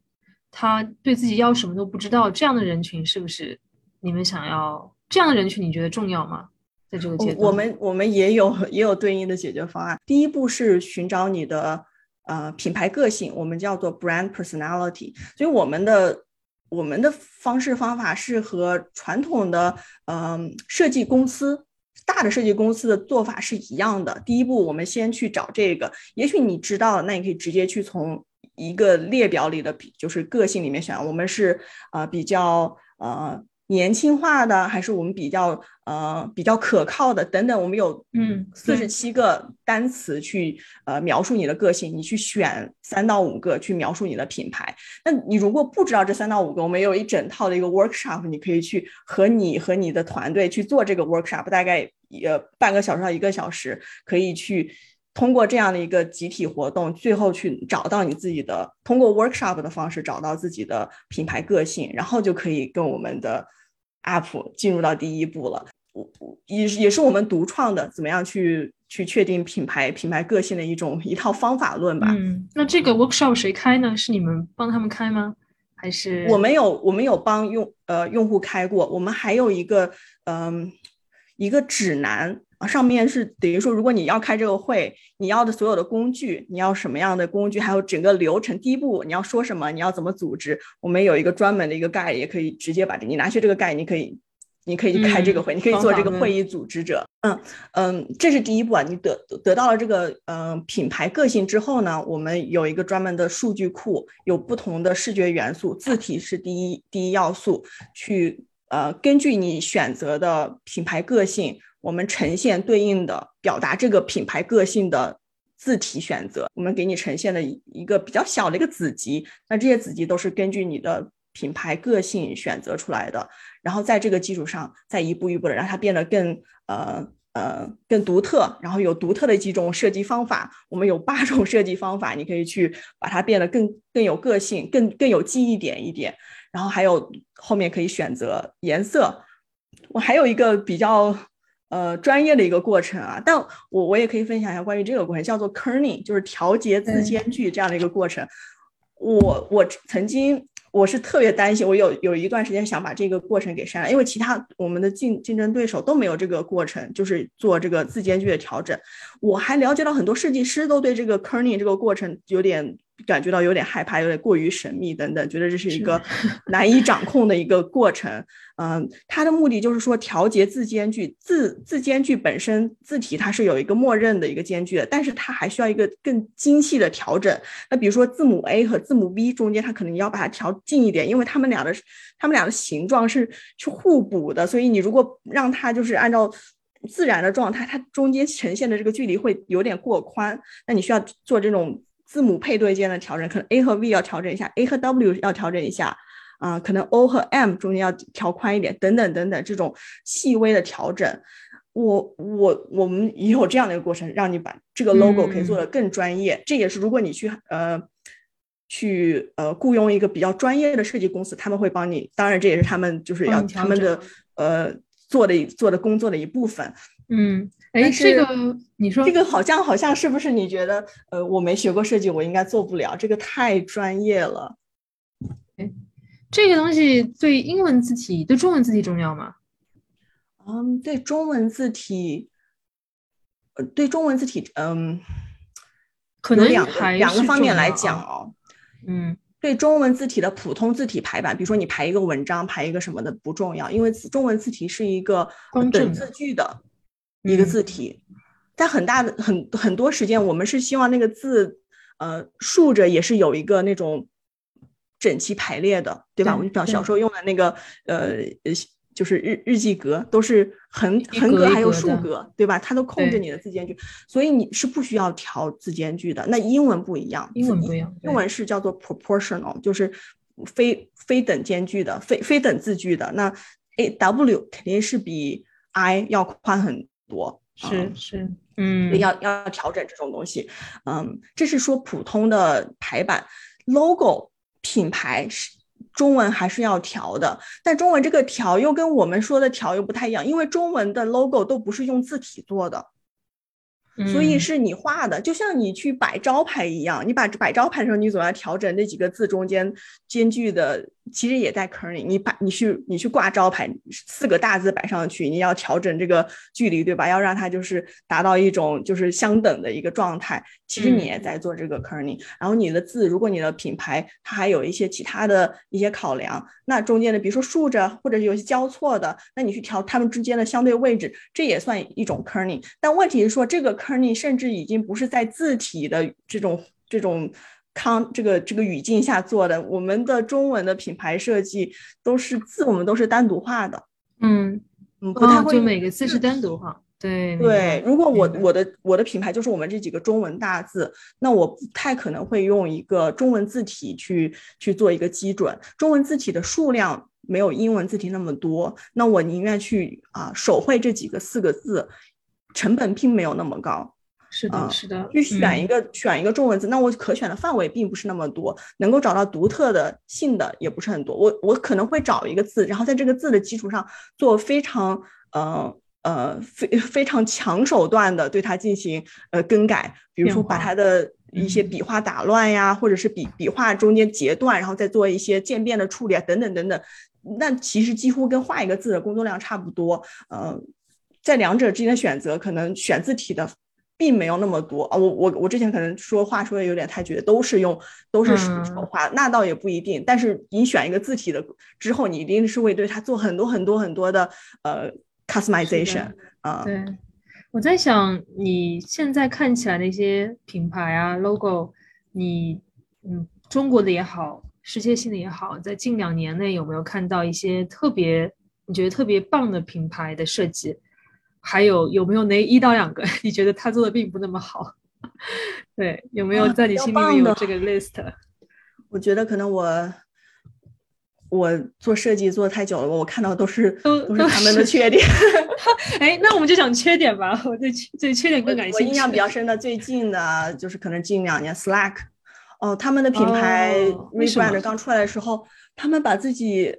他对自己要什么都不知道，这样的人群是不是你们想要这样的人群？你觉得重要吗？在这个阶段，我们我们也有也有对应的解决方案。第一步是寻找你的呃品牌个性，我们叫做 brand personality。所以我们的我们的方式方法是和传统的嗯设计公司。大的设计公司的做法是一样的。第一步，我们先去找这个。也许你知道，那你可以直接去从一个列表里的，就是个性里面选。我们是啊比较啊。年轻化的还是我们比较呃比较可靠的等等，我们有嗯四十七个单词去呃描述你的个性，你去选三到五个去描述你的品牌。那你如果不知道这三到五个，我们有一整套的一个 workshop，你可以去和你和你的团队去做这个 workshop，大概呃半个小时到一个小时，可以去通过这样的一个集体活动，最后去找到你自己的，通过 workshop 的方式找到自己的品牌个性，然后就可以跟我们的。App 进入到第一步了，我也也是我们独创的，怎么样去去确定品牌品牌个性的一种一套方法论吧。嗯，那这个 workshop 谁开呢？是你们帮他们开吗？还是我们有我们有帮用呃用户开过，我们还有一个嗯一个指南啊。上面是等于说，如果你要开这个会，你要的所有的工具，你要什么样的工具，还有整个流程，第一步你要说什么，你要怎么组织，我们有一个专门的一个盖，也可以直接把这你拿去这个盖，你可以，你可以开这个会，你可以做这个会议组织者。嗯嗯，这是第一步啊，你得得到了这个嗯品牌个性之后呢，我们有一个专门的数据库，有不同的视觉元素，字体是第一第一要素，去呃根据你选择的品牌个性。我们呈现对应的表达这个品牌个性的字体选择，我们给你呈现的一个比较小的一个子集，那这些子集都是根据你的品牌个性选择出来的，然后在这个基础上再一步一步的让它变得更呃呃更独特，然后有独特的几种设计方法，我们有八种设计方法，你可以去把它变得更更有个性，更更有记忆点一点，然后还有后面可以选择颜色，我还有一个比较。呃，专业的一个过程啊，但我我也可以分享一下关于这个过程，叫做 kerning，就是调节字间距这样的一个过程。我我曾经我是特别担心，我有有一段时间想把这个过程给删了，因为其他我们的竞竞争对手都没有这个过程，就是做这个字间距的调整。我还了解到很多设计师都对这个 kerning 这个过程有点。感觉到有点害怕，有点过于神秘等等，觉得这是一个 难以掌控的一个过程。嗯，它的目的就是说调节字间距，字字间距本身字体它是有一个默认的一个间距的，但是它还需要一个更精细的调整。那比如说字母 A 和字母 B 中间，它可能要把它调近一点，因为它们俩的它们俩的形状是是互补的，所以你如果让它就是按照自然的状态，它中间呈现的这个距离会有点过宽，那你需要做这种字母配对间的调整，可能 A 和 V 要调整一下，A 和 W 要调整一下，啊，可能 O 和 M 中间要调宽一点，等等等等，这种细微的调整，我我我们也有这样的一个过程，让你把这个 logo 可以做得更专业。这也是如果你去呃去呃雇佣一个比较专业的设计公司，他们会帮你，当然这也是他们就是要他们的呃。做的做的工作的一部分，嗯，哎，这个你说这个好像好像是不是？你觉得呃，我没学过设计，我应该做不了，这个太专业了。哎，这个东西对英文字体对中文字体重要吗？嗯，对中文字体，呃，对中文字体，嗯，可能两个两个方面来讲哦，嗯。对中文字体的普通字体排版，比如说你排一个文章，排一个什么的不重要，因为中文字体是一个等字句的一个字体，在很大的很很多时间，我们是希望那个字，呃，竖着也是有一个那种整齐排列的，对吧？我们小小时候用的那个，呃呃。就是日日记格都是横横格还有竖格，对吧？它都控制你的字间距，所以你是不需要调字间距的。那英文不一样，英文不一样，英文是叫做 proportional，就是非非等间距的，非非等字距的。那 A W 肯定是比 I 要宽很多，是是，嗯，要要调整这种东西，嗯，这是说普通的排版 logo 品牌是。中文还是要调的，但中文这个调又跟我们说的调又不太一样，因为中文的 logo 都不是用字体做的。所以是你画的，就像你去摆招牌一样，你把摆招牌的时候，你总要调整那几个字中间间距的，其实也在坑里。你把你去你去挂招牌，四个大字摆上去，你要调整这个距离，对吧？要让它就是达到一种就是相等的一个状态。其实你也在做这个坑里。然后你的字，如果你的品牌它还有一些其他的一些考量，那中间的比如说竖着或者是有些交错的，那你去调它们之间的相对位置，这也算一种坑里。但问题是说这个。Kerning 甚至已经不是在字体的这种这种康这个这个语境下做的，我们的中文的品牌设计都是字，我们都是单独画的。嗯嗯，不太会每个字是单独画。对对，如果我我的我的品牌就是我们这几个中文大字，那我不太可能会用一个中文字体去去做一个基准。中文字体的数量没有英文字体那么多，那我宁愿去啊手绘这几个四个字。成本并没有那么高，是的，是的。去选一个选一个中文字，那我可选的范围并不是那么多，能够找到独特的性的也不是很多。我我可能会找一个字，然后在这个字的基础上做非常呃呃非非常强手段的对它进行呃更改，比如说把它的一些笔画打乱呀，或者是笔笔画中间截断，然后再做一些渐变的处理啊，等等等等。那其实几乎跟画一个字的工作量差不多，呃。在两者之间的选择，可能选字体的并没有那么多啊。我我我之前可能说话说的有点太绝，都是用都是手画，那倒也不一定。但是你选一个字体的之后，你一定是会对它做很多很多很多的呃 customization 啊。对，我在想你现在看起来的一些品牌啊 logo，你嗯中国的也好，世界性的也好，在近两年内有没有看到一些特别你觉得特别棒的品牌的设计？还有有没有那一到两个？你觉得他做的并不那么好？对，有没有在你心里有这个 list？我觉得可能我我做设计做的太久了，我看到都是都都 是他们的缺点。哎，那我们就讲缺点吧。我对对缺点更感兴趣。我印象比较深的最近的就是可能近两年 Slack，哦，他们的品牌 rebrand 刚出来的时候，他们把自己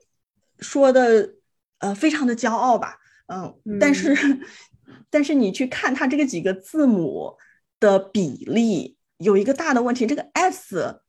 说的呃非常的骄傲吧。嗯，但是，但是你去看它这个几个字母的比例，有一个大的问题，这个 S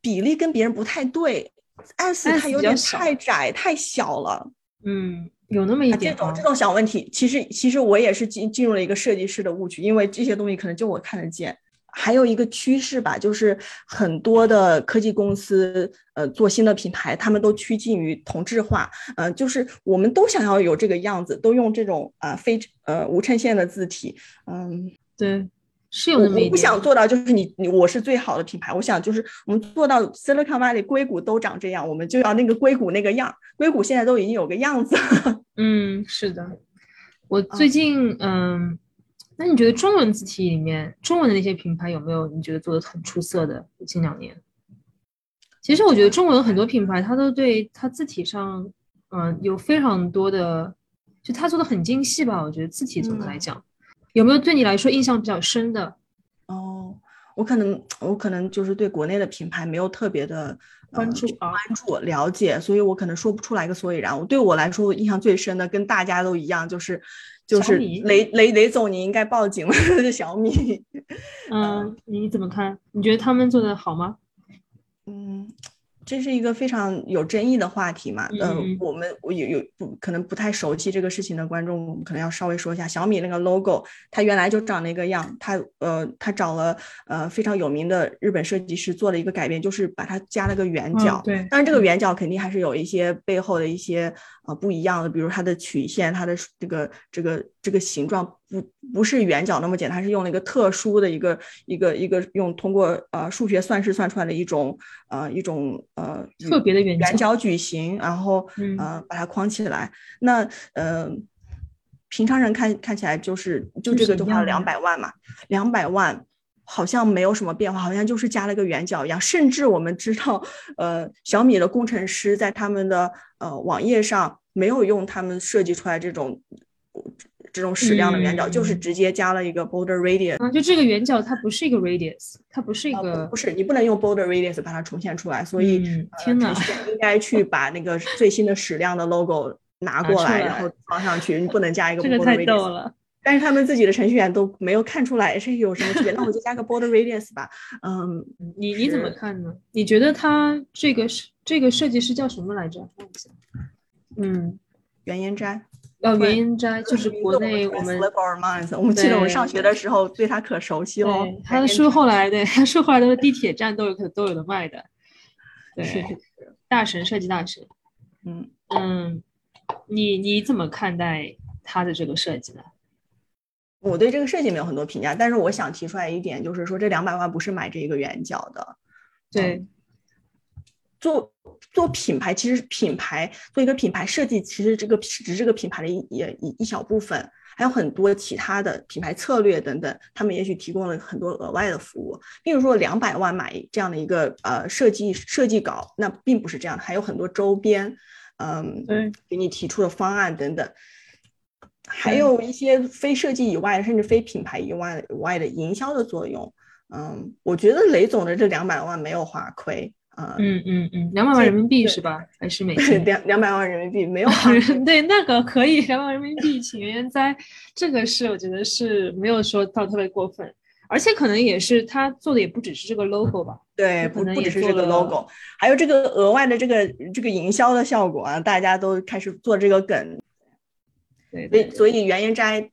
比例跟别人不太对，S 它有点太窄太小了。嗯，有那么一点。这种这种小问题，其实其实我也是进进入了一个设计师的误区，因为这些东西可能就我看得见。还有一个趋势吧，就是很多的科技公司，呃，做新的品牌，他们都趋近于同质化，呃，就是我们都想要有这个样子，都用这种啊非呃无衬线的字体，嗯，对，是有那么一我不想做到就是你你我是最好的品牌，我想就是我们做到 Silicon Valley 硅谷都长这样，我们就要那个硅谷那个样，硅谷现在都已经有个样子。嗯，是的，我最近嗯。那你觉得中文字体里面，中文的那些品牌有没有你觉得做的很出色的？近两年，其实我觉得中文很多品牌，它都对它字体上，嗯，有非常多的，就它做的很精细吧。我觉得字体总的来讲，有没有对你来说印象比较深的？哦，我可能我可能就是对国内的品牌没有特别的关注关注了解，所以我可能说不出来个所以然。我对我来说印象最深的，跟大家都一样，就是。就是雷雷雷总，你应该报警了。小米，嗯，你怎么看？你觉得他们做的好吗？嗯。这是一个非常有争议的话题嘛？嗯，我们我有有不可能不太熟悉这个事情的观众，我们可能要稍微说一下小米那个 logo，它原来就长那个样，它呃，它找了呃非常有名的日本设计师做了一个改变，就是把它加了个圆角。对，当然这个圆角肯定还是有一些背后的一些呃不一样的，比如它的曲线，它的这个这个这个形状。不不是圆角那么简单，它是用了一个特殊的一个一个一个用通过呃数学算式算出来的一种呃一种呃特别的圆圆角矩形，然后呃把它框起来。那呃平常人看看起来就是就这个就花了两百万嘛，两百万好像没有什么变化，好像就是加了个圆角一样。甚至我们知道，呃小米的工程师在他们的呃网页上没有用他们设计出来这种。这种矢量的圆角就是直接加了一个 border radius，啊，就这个圆角它不是一个 radius，它不是一个，不是你不能用 border radius 把它重现出来，所以天哪，应该去把那个 最新的矢量的 logo 拿过来，然后放上去，你不能加一个 border radius。这个太逗了，但是他们自己的程序员都没有看出来是有什么区别，那我就加个 border radius 吧。嗯，你你怎么看呢？你觉得他这个是这个设计师叫什么来着？看一下嗯，袁延斋。哦，原因斋就是国内我们，我们记得我们上学的时候对他可熟悉了。他的书后来，对他书后来都是地铁站都有可都有的卖的。对，大神设计大神。嗯嗯，你你怎么看待他的这个设计呢？我对这个设计没有很多评价，但是我想提出来一点，就是说这两百万不是买这一个圆角的。对。做做品牌，其实品牌做一个品牌设计，其实这个只是这个品牌的一一一小部分，还有很多其他的品牌策略等等，他们也许提供了很多额外的服务。比如说两百万买这样的一个呃设计设计稿，那并不是这样，还有很多周边，嗯，给你提出的方案等等，还有一些非设计以外，甚至非品牌以外以外的营销的作用。嗯，我觉得雷总的这两百万没有花亏。嗯嗯嗯，两百万人民币是吧？还是美金？两两百万人民币没有。对，那个可以两百万人民币请原研哉，这个是我觉得是没有说到特别过分，而且可能也是他做的也不只是这个 logo 吧？对，不不只是这个 logo，还有这个额外的这个这个营销的效果啊，大家都开始做这个梗。对，所以所以原研斋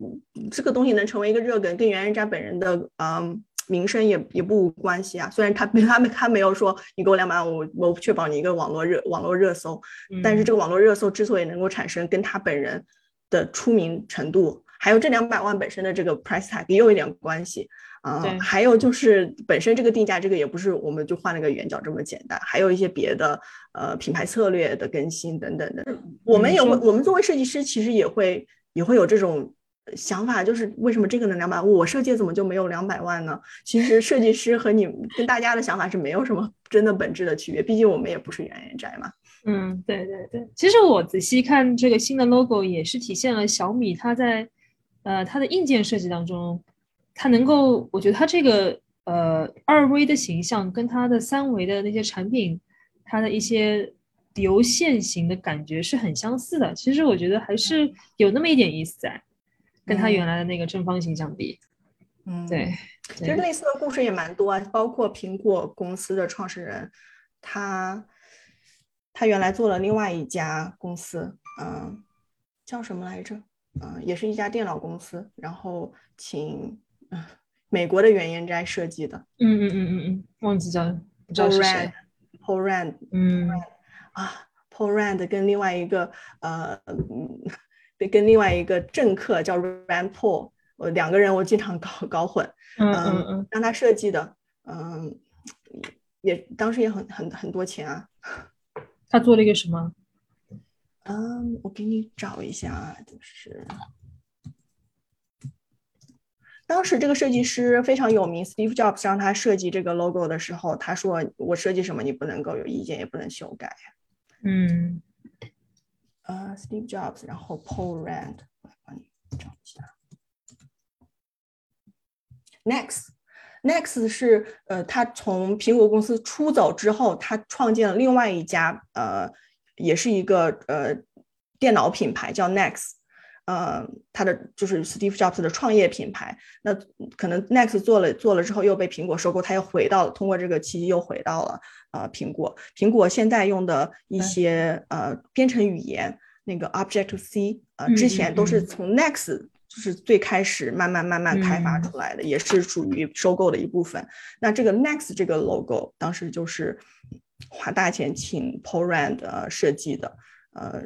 这个东西能成为一个热梗，跟原研斋本人的嗯。名声也也不无关系啊，虽然他他没他没有说你给我两百万，我我确保你一个网络热网络热搜，但是这个网络热搜之所以能够产生，跟他本人的出名程度，还有这两百万本身的这个 price tag 也有一点关系啊。还有就是本身这个定价，这个也不是我们就换了个圆角这么简单，还有一些别的呃品牌策略的更新等等的。我们有我们作为设计师，其实也会也会有这种。想法就是为什么这个能两百万，我设计怎么就没有两百万呢？其实设计师和你跟大家的想法是没有什么真的本质的区别，毕竟我们也不是原研宅嘛。嗯，对对对。其实我仔细看这个新的 logo，也是体现了小米它在呃它的硬件设计当中，它能够，我觉得它这个呃二维的形象跟它的三维的那些产品，它的一些流线型的感觉是很相似的。其实我觉得还是有那么一点意思在。跟他原来的那个正方形相比，嗯，对，其实类似的故事也蛮多啊，包括苹果公司的创始人，他他原来做了另外一家公司，嗯，叫什么来着？嗯，也是一家电脑公司，然后请，嗯，美国的原研斋设计的。嗯嗯嗯嗯嗯，忘记叫不知道是谁。Paul Rand，嗯啊，Paul Rand 跟另外一个呃，跟另外一个政客叫 Rand Paul，我两个人我经常搞搞混。嗯嗯嗯，让他设计的，嗯，也当时也很很很多钱啊。他做了一个什么？嗯，我给你找一下啊，就是当时这个设计师非常有名，Steve Jobs 让他设计这个 logo 的时候，他说：“我设计什么，你不能够有意见，也不能修改。”嗯，呃，Steve Jobs，然后 Paul Rand，我来帮你找一下。Next，Next 是呃，他从苹果公司出走之后，他创建了另外一家呃。也是一个呃电脑品牌叫 Next，呃，它的就是 Steve Jobs 的创业品牌。那可能 Next 做了做了之后又被苹果收购，他又回到了通过这个契机又回到了呃苹果。苹果现在用的一些呃编程语言，那个 Objective C，呃，之前都是从 Next 就是最开始慢慢慢慢开发出来的，也是属于收购的一部分。那这个 Next 这个 logo 当时就是。花大钱请 Paul Rand 设计的，呃，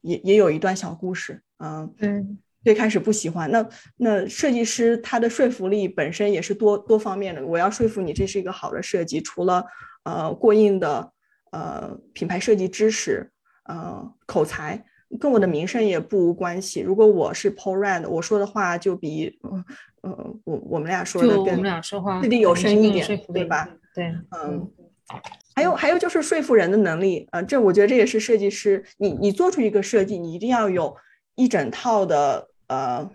也也有一段小故事，嗯，对，最开始不喜欢，那那设计师他的说服力本身也是多多方面的，我要说服你这是一个好的设计，除了呃过硬的呃品牌设计知识，呃口才，跟我的名声也不无关系。如果我是 Paul Rand，我说的话就比呃我我们俩说的更掷地有声一点，对吧？对，嗯。还有还有就是说服人的能力，呃，这我觉得这也是设计师，你你做出一个设计，你一定要有一整套的呃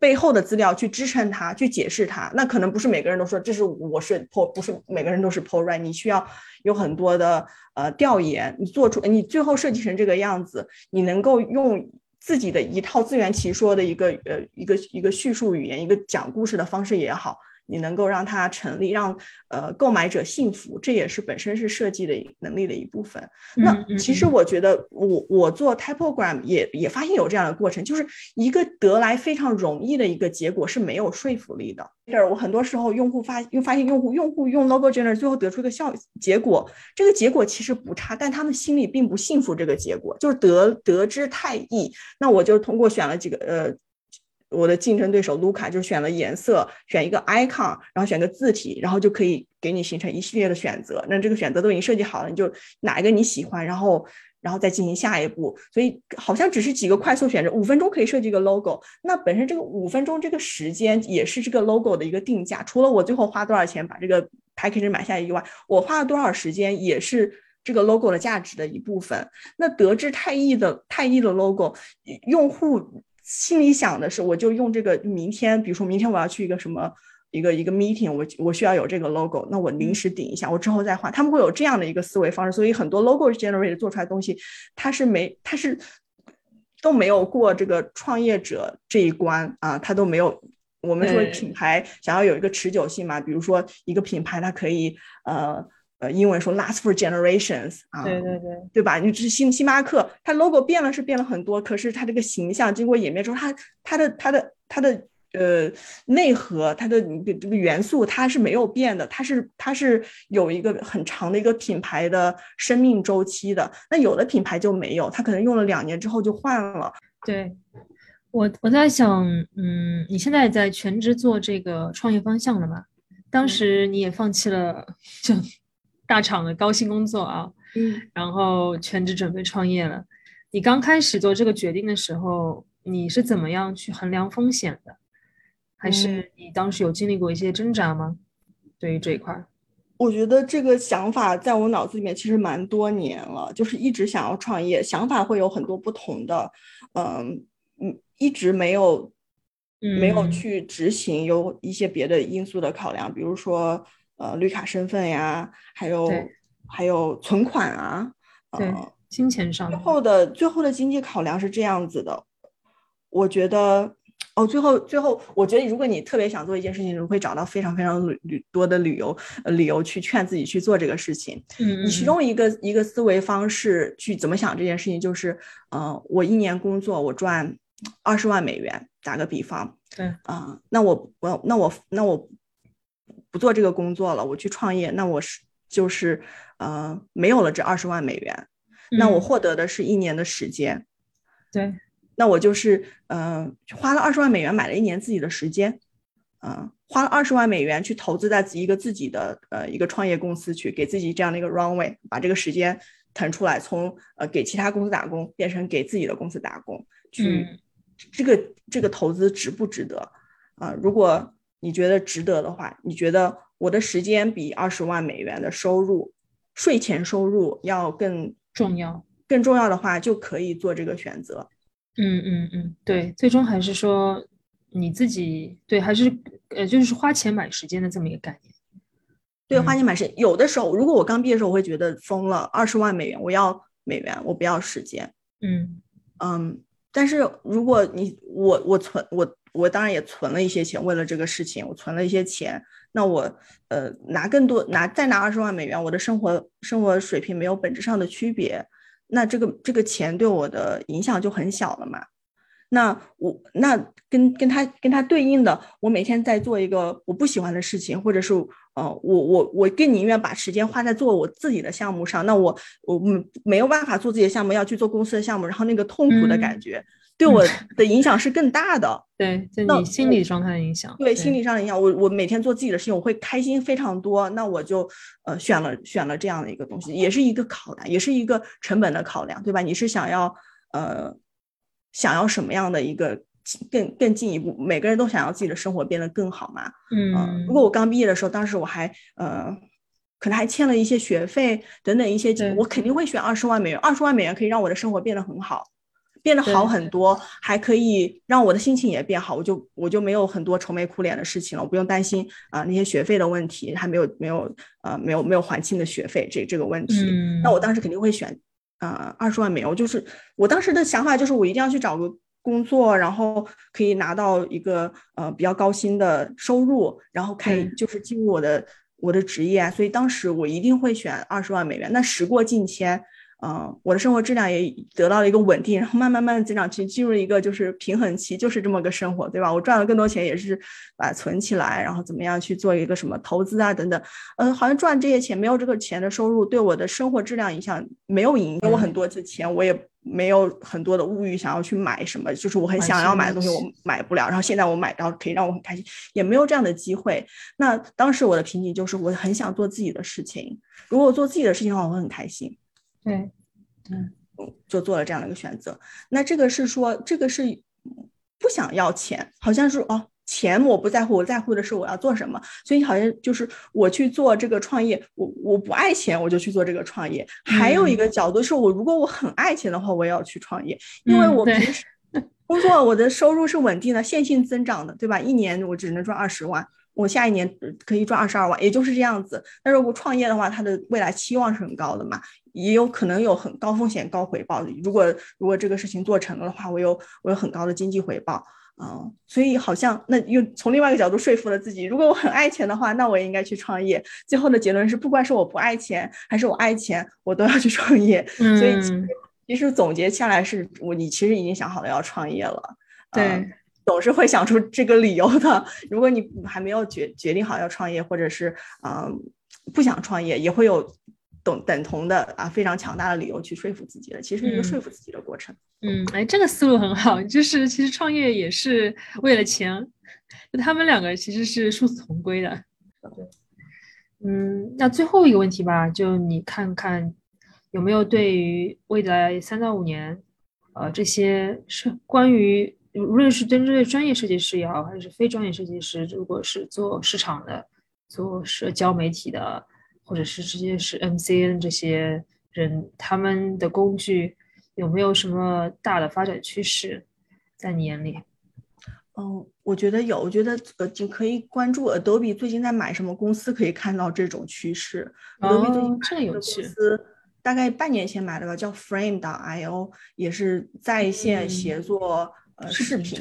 背后的资料去支撑它，去解释它。那可能不是每个人都说这是我是 po，不是每个人都是 po right 你需要有很多的呃调研，你做出你最后设计成这个样子，你能够用自己的一套自圆其说的一个呃一个一个叙述语言，一个讲故事的方式也好。你能够让它成立，让呃购买者信服，这也是本身是设计的能力的一部分。那其实我觉得，我我做 Typogram 也也发现有这样的过程，就是一个得来非常容易的一个结果是没有说服力的。我很多时候用户发又发现用户用户用 Logo Generator 最后得出一个效结果，这个结果其实不差，但他们心里并不信服这个结果，就是得得之太易。那我就通过选了几个呃。我的竞争对手卢卡就选了颜色，选一个 icon，然后选个字体，然后就可以给你形成一系列的选择。那这个选择都已经设计好了，你就哪一个你喜欢，然后然后再进行下一步。所以好像只是几个快速选择，五分钟可以设计一个 logo。那本身这个五分钟这个时间也是这个 logo 的一个定价。除了我最后花多少钱把这个 package 买下以外，我花了多少时间也是这个 logo 的价值的一部分。那得知太易的太易的 logo，用户。心里想的是，我就用这个。明天，比如说明天我要去一个什么一个一个 meeting，我我需要有这个 logo，那我临时顶一下，我之后再换。他们会有这样的一个思维方式，所以很多 logo generate 做出来的东西，它是没，它是都没有过这个创业者这一关啊，它都没有。我们说品牌想要有一个持久性嘛，比如说一个品牌，它可以呃。呃，英文说 last for generations 啊，对对对，对吧？你这是星星巴克，它 logo 变了是变了很多，可是它这个形象经过演变之后，它它的它的它的呃内核，它的这个元素它是没有变的，它是它是有一个很长的一个品牌的生命周期的。那有的品牌就没有，它可能用了两年之后就换了。对我我在想，嗯，你现在在全职做这个创业方向了吗？当时你也放弃了 就。大厂的高薪工作啊，嗯，然后全职准备创业了。你刚开始做这个决定的时候，你是怎么样去衡量风险的？还是你当时有经历过一些挣扎吗？对于这一块，我觉得这个想法在我脑子里面其实蛮多年了，就是一直想要创业，想法会有很多不同的，嗯嗯，一直没有没有去执行，有一些别的因素的考量，比如说。呃，绿卡身份呀，还有还有存款啊，对，金钱上。最后的最后的经济考量是这样子的，我觉得哦，最后最后，我觉得如果你特别想做一件事情，你会找到非常非常旅旅多的旅游呃理由去劝自己去做这个事情。嗯，你其中一个一个思维方式去怎么想这件事情，就是呃，我一年工作我赚二十万美元，打个比方，对啊，那我我那我那我不做这个工作了，我去创业，那我是就是呃没有了这二十万美元，那我获得的是一年的时间。对，那我就是呃花了二十万美元买了一年自己的时间，嗯，花了二十万美元去投资在一个自己的呃一个创业公司去，给自己这样的一个 runway，把这个时间腾出来，从呃给其他公司打工变成给自己的公司打工去。这个这个投资值不值得啊？如果你觉得值得的话，你觉得我的时间比二十万美元的收入、税前收入要更重要，更重要的话，就可以做这个选择。嗯嗯嗯，对，最终还是说你自己对，还是呃，就是花钱买时间的这么一个概念。对，花钱买时间，有的时候，如果我刚毕业的时候，我会觉得疯了，二十万美元，我要美元，我不要时间。嗯嗯。但是如果你我我存我我当然也存了一些钱，为了这个事情，我存了一些钱。那我呃拿更多拿再拿二十万美元，我的生活生活水平没有本质上的区别，那这个这个钱对我的影响就很小了嘛。那我那跟跟他跟他对应的，我每天在做一个我不喜欢的事情，或者是。呃，我我我更宁愿把时间花在做我自己的项目上。那我我没没有办法做自己的项目，要去做公司的项目，然后那个痛苦的感觉对我的影响是更大的。对，在你心理状态的影响。对，心理上的影响。我我每天做自己的事情，我会开心非常多。那我就呃选了选了这样的一个东西，也是一个考量，也是一个成本的考量，对吧？你是想要呃想要什么样的一个？更更进一步，每个人都想要自己的生活变得更好嘛。嗯，如果我刚毕业的时候，当时我还呃，可能还欠了一些学费等等一些，我肯定会选二十万美元。二十万美元可以让我的生活变得很好，变得好很多，还可以让我的心情也变好。我就我就没有很多愁眉苦脸的事情了，我不用担心啊那些学费的问题，还没有没有呃没有没有还清的学费这这个问题。那我当时肯定会选啊二十万美元。我就是我当时的想法就是我一定要去找个。工作，然后可以拿到一个呃比较高薪的收入，然后开就是进入我的我的职业，所以当时我一定会选二十万美元。那时过境迁。嗯，我的生活质量也得到了一个稳定，然后慢慢慢慢增长期，进入一个就是平衡期，就是这么个生活，对吧？我赚了更多钱，也是把存起来，然后怎么样去做一个什么投资啊等等。嗯，好像赚这些钱没有这个钱的收入对我的生活质量影响没有影，给我很多的钱，我也没有很多的物欲想要去买什么，就是我很想要买的东西我买不了。然后现在我买到可以让我很开心，也没有这样的机会。那当时我的瓶颈就是我很想做自己的事情，如果我做自己的事情的话，我会很开心。对，嗯，就做了这样的一个选择。那这个是说，这个是不想要钱，好像是哦，钱我不在乎，我在乎的是我要做什么。所以好像就是我去做这个创业，我我不爱钱，我就去做这个创业。还有一个角度是我如果我很爱钱的话，我也要去创业，因为我平时工作我的收入是稳定的，线性增长的，对吧？一年我只能赚二十万。我下一年可以赚二十二万，也就是这样子。但是我创业的话，它的未来期望是很高的嘛，也有可能有很高风险高回报。如果如果这个事情做成了的话，我有我有很高的经济回报，嗯，所以好像那又从另外一个角度说服了自己。如果我很爱钱的话，那我也应该去创业。最后的结论是，不管是我不爱钱还是我爱钱，我都要去创业。所以其实总结下来是我你其实已经想好了要创业了，对。总是会想出这个理由的。如果你还没有决决定好要创业，或者是嗯不想创业，也会有等等同的啊非常强大的理由去说服自己的。其实是一个说服自己的过程。嗯，哎，这个思路很好，就是其实创业也是为了钱，他们两个其实是殊途同归的。嗯，那最后一个问题吧，就你看看有没有对于未来三到五年，呃，这些是关于。无论是针对专业设计师也好，还是非专业设计师，如果是做市场的、做社交媒体的，或者是直接是 MCN 这些人，他们的工具有没有什么大的发展趋势，在你眼里？嗯，我觉得有，我觉得呃，就可以关注 Adobe 最近在买什么公司，可以看到这种趋势。Adobe 最近这个有趣。大概半年前买的吧叫 Frame.io，也是在线协作。呃，视频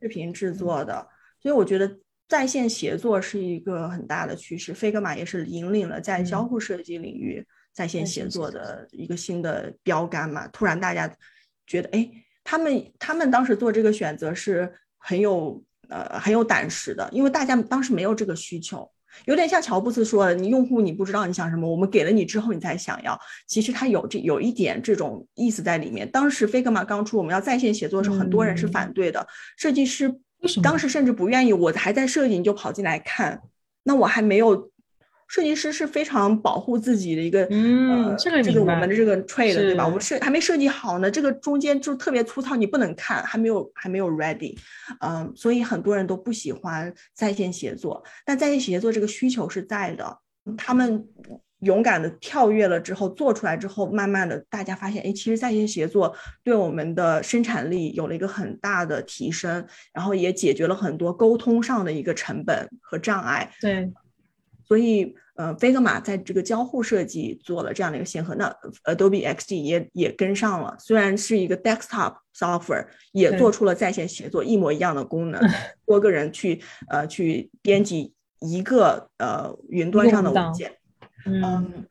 视频制作的，所以我觉得在线协作是一个很大的趋势。Figma 也是引领了在交互设计领域在线协作的一个新的标杆嘛。突然大家觉得，哎，他们他们当时做这个选择是很有呃很有胆识的，因为大家当时没有这个需求。有点像乔布斯说的，你用户你不知道你想什么，我们给了你之后你才想要。其实他有这有一点这种意思在里面。当时 Figma 刚出，我们要在线协作的时候，很多人是反对的，设计师当时甚至不愿意。我还在设计，你就跑进来看，那我还没有。设计师是非常保护自己的一个，嗯，这个这个我们的这个 trade 对吧？我们设还没设计好呢，这个中间就特别粗糙，你不能看，还没有还没有 ready，嗯，所以很多人都不喜欢在线协作，但在线协作这个需求是在的，他们勇敢的跳跃了之后，做出来之后，慢慢的大家发现，哎，其实在线协作对我们的生产力有了一个很大的提升，然后也解决了很多沟通上的一个成本和障碍，对。所以，呃，Figma 在这个交互设计做了这样的一个先河，那 Adobe XD 也也跟上了。虽然是一个 desktop software，也做出了在线协作一模一样的功能，多个人去呃去编辑一个呃云端上的文件。嗯，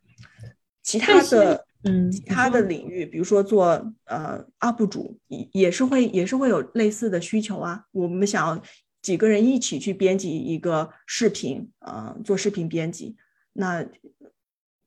其他的嗯其他的领域，比如说做呃 UP 主也也是会也是会有类似的需求啊。我们想要。几个人一起去编辑一个视频，呃，做视频编辑，那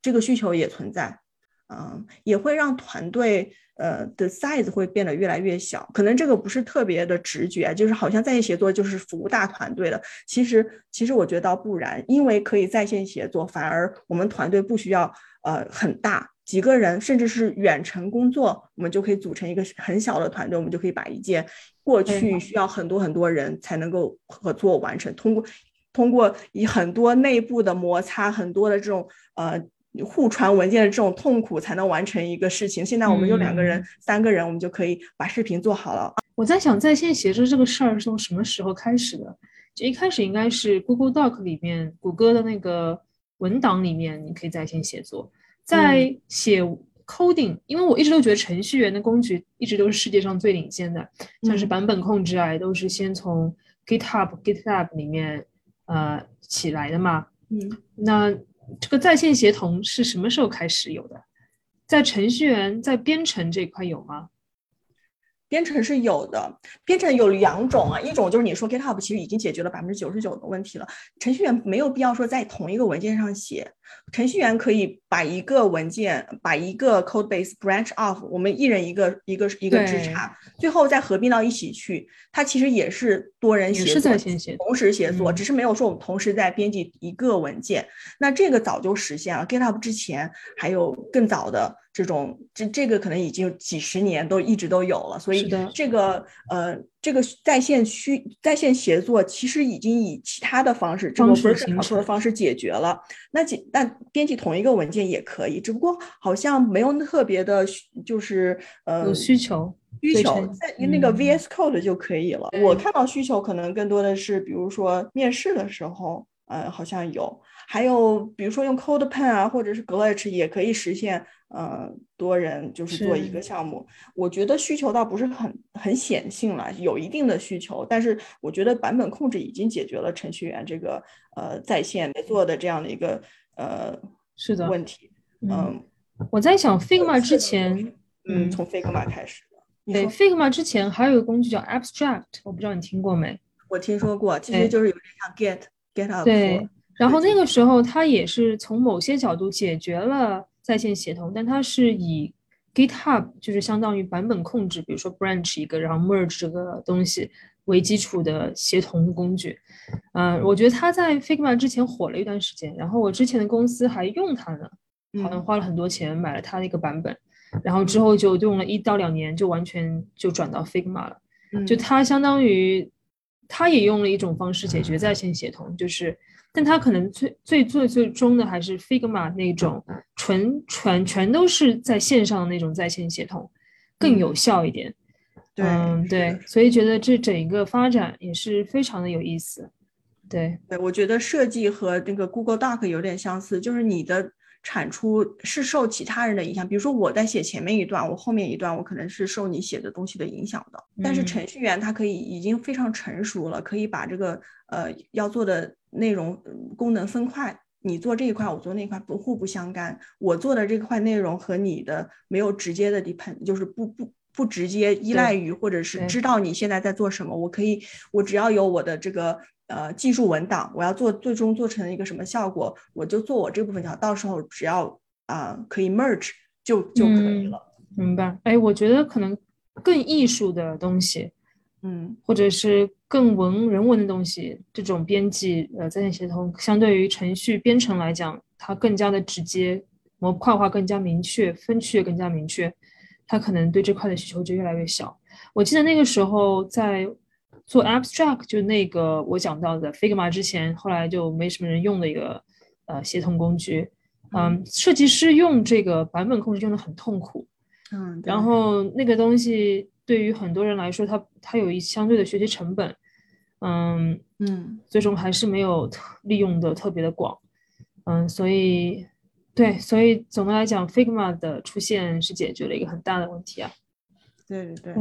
这个需求也存在，嗯，也会让团队呃的 size 会变得越来越小。可能这个不是特别的直觉，就是好像在线协作就是服务大团队的。其实，其实我觉得倒不然，因为可以在线协作，反而我们团队不需要呃很大。几个人，甚至是远程工作，我们就可以组成一个很小的团队，我们就可以把一件过去需要很多很多人才能够合作完成，通过通过以很多内部的摩擦，很多的这种呃互传文件的这种痛苦，才能完成一个事情。现在我们就两个人、三个人，我们就可以把视频做好了。我在想，在线协作这个事儿是从什么时候开始的？就一开始应该是 Google Doc 里面，谷歌的那个文档里面，你可以在线协作。在写 coding，因为我一直都觉得程序员的工具一直都是世界上最领先的，像是版本控制啊，都是先从 GitHub、GitLab 里面呃起来的嘛。嗯，那这个在线协同是什么时候开始有的？在程序员在编程这块有吗？编程是有的，编程有两种啊，一种就是你说 GitHub 其实已经解决了百分之九十九的问题了，程序员没有必要说在同一个文件上写，程序员可以把一个文件，把一个 code base branch off，我们一人一个一个一个枝杈，最后再合并到一起去，它其实也是多人协作，同时协作，只是没有说我们同时在编辑一个文件，那这个早就实现了，GitHub 之前还有更早的。这种这这个可能已经几十年都一直都有了，所以这个呃这个在线需在线协作其实已经以其他的方式，这种不是正常的方式解决了。那解那编辑同一个文件也可以，只不过好像没有特别的，就是呃有需求需求在那个 VS Code 就可以了。我看到需求可能更多的是，比如说面试的时候，呃好像有，还有比如说用 CodePen 啊，或者是 Glitch 也可以实现。呃，多人就是做一个项目，我觉得需求倒不是很很显性了，有一定的需求，但是我觉得版本控制已经解决了程序员这个呃在线做的这样的一个呃是的问题。嗯，我在想 Figma 之前，嗯，从 Figma 开始的。对，Figma 之前还有一个工具叫 Abstract，我不知道你听过没？我听说过，其实就是有点像 Get Get Up。对，然后那个时候它也是从某些角度解决了。在线协同，但它是以 GitHub 就是相当于版本控制，比如说 branch 一个，然后 merge 这个东西为基础的协同工具。嗯，我觉得它在 Figma 之前火了一段时间，然后我之前的公司还用它呢，好像花了很多钱买了它的一个版本，然后之后就用了一到两年，就完全就转到 Figma 了。就它相当于，它也用了一种方式解决在线协同，就是。但它可能最最最最终的还是 Figma 那种纯全全都是在线上的那种在线协同更有效一点。嗯，对，所以觉得这整一个发展也是非常的有意思。对，对我觉得设计和那个 Google Doc 有点相似，就是你的产出是受其他人的影响。比如说我在写前面一段，我后面一段我可能是受你写的东西的影响的。但是程序员他可以已经非常成熟了，可以把这个呃要做的。内容功能分块，你做这一块，我做那一块，不互不相干。我做的这块内容和你的没有直接的 depend，就是不不不直接依赖于或者是知道你现在在做什么，我可以，我只要有我的这个呃技术文档，我要做最终做成一个什么效果，我就做我这部分就好，到时候只要啊可以 merge 就就可以了。明白？哎，我觉得可能更艺术的东西，嗯，或者是更文人文的东西，这种编辑呃在线协同，相对于程序编程来讲，它更加的直接，模块化更加明确，分区也更加明确。它可能对这块的需求就越来越小。我记得那个时候在做 Abstract，就那个我讲到的 Figma 之前，后来就没什么人用的一个呃协同工具。嗯，设计师用这个版本控制用的很痛苦。嗯，然后那个东西对于很多人来说，它它有一相对的学习成本。嗯嗯，最终还是没有利用的特别的广。嗯，所以。对，所以总的来讲，Figma 的出现是解决了一个很大的问题啊。对对对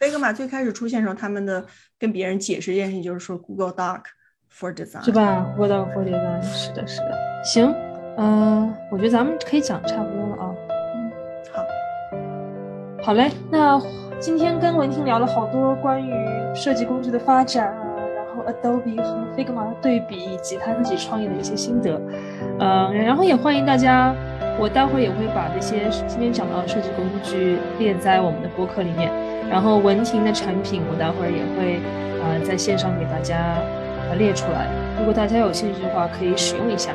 ，Figma 最开始出现的时候，他们的跟别人解释一件事情就是说 Google Doc for Design，是吧？Google Doc for Design，是的，是的。行，嗯，我觉得咱们可以讲差不多了啊。嗯，好，好嘞。那今天跟文婷聊了好多关于设计工具的发展啊，然后。Adobe 和 Figma 的对比，以及他自己创业的一些心得，嗯，然后也欢迎大家，我待会儿也会把这些今天讲到的设计工具列在我们的博客里面，然后文婷的产品我待会儿也会呃在线上给大家呃列出来，如果大家有兴趣的话，可以使用一下。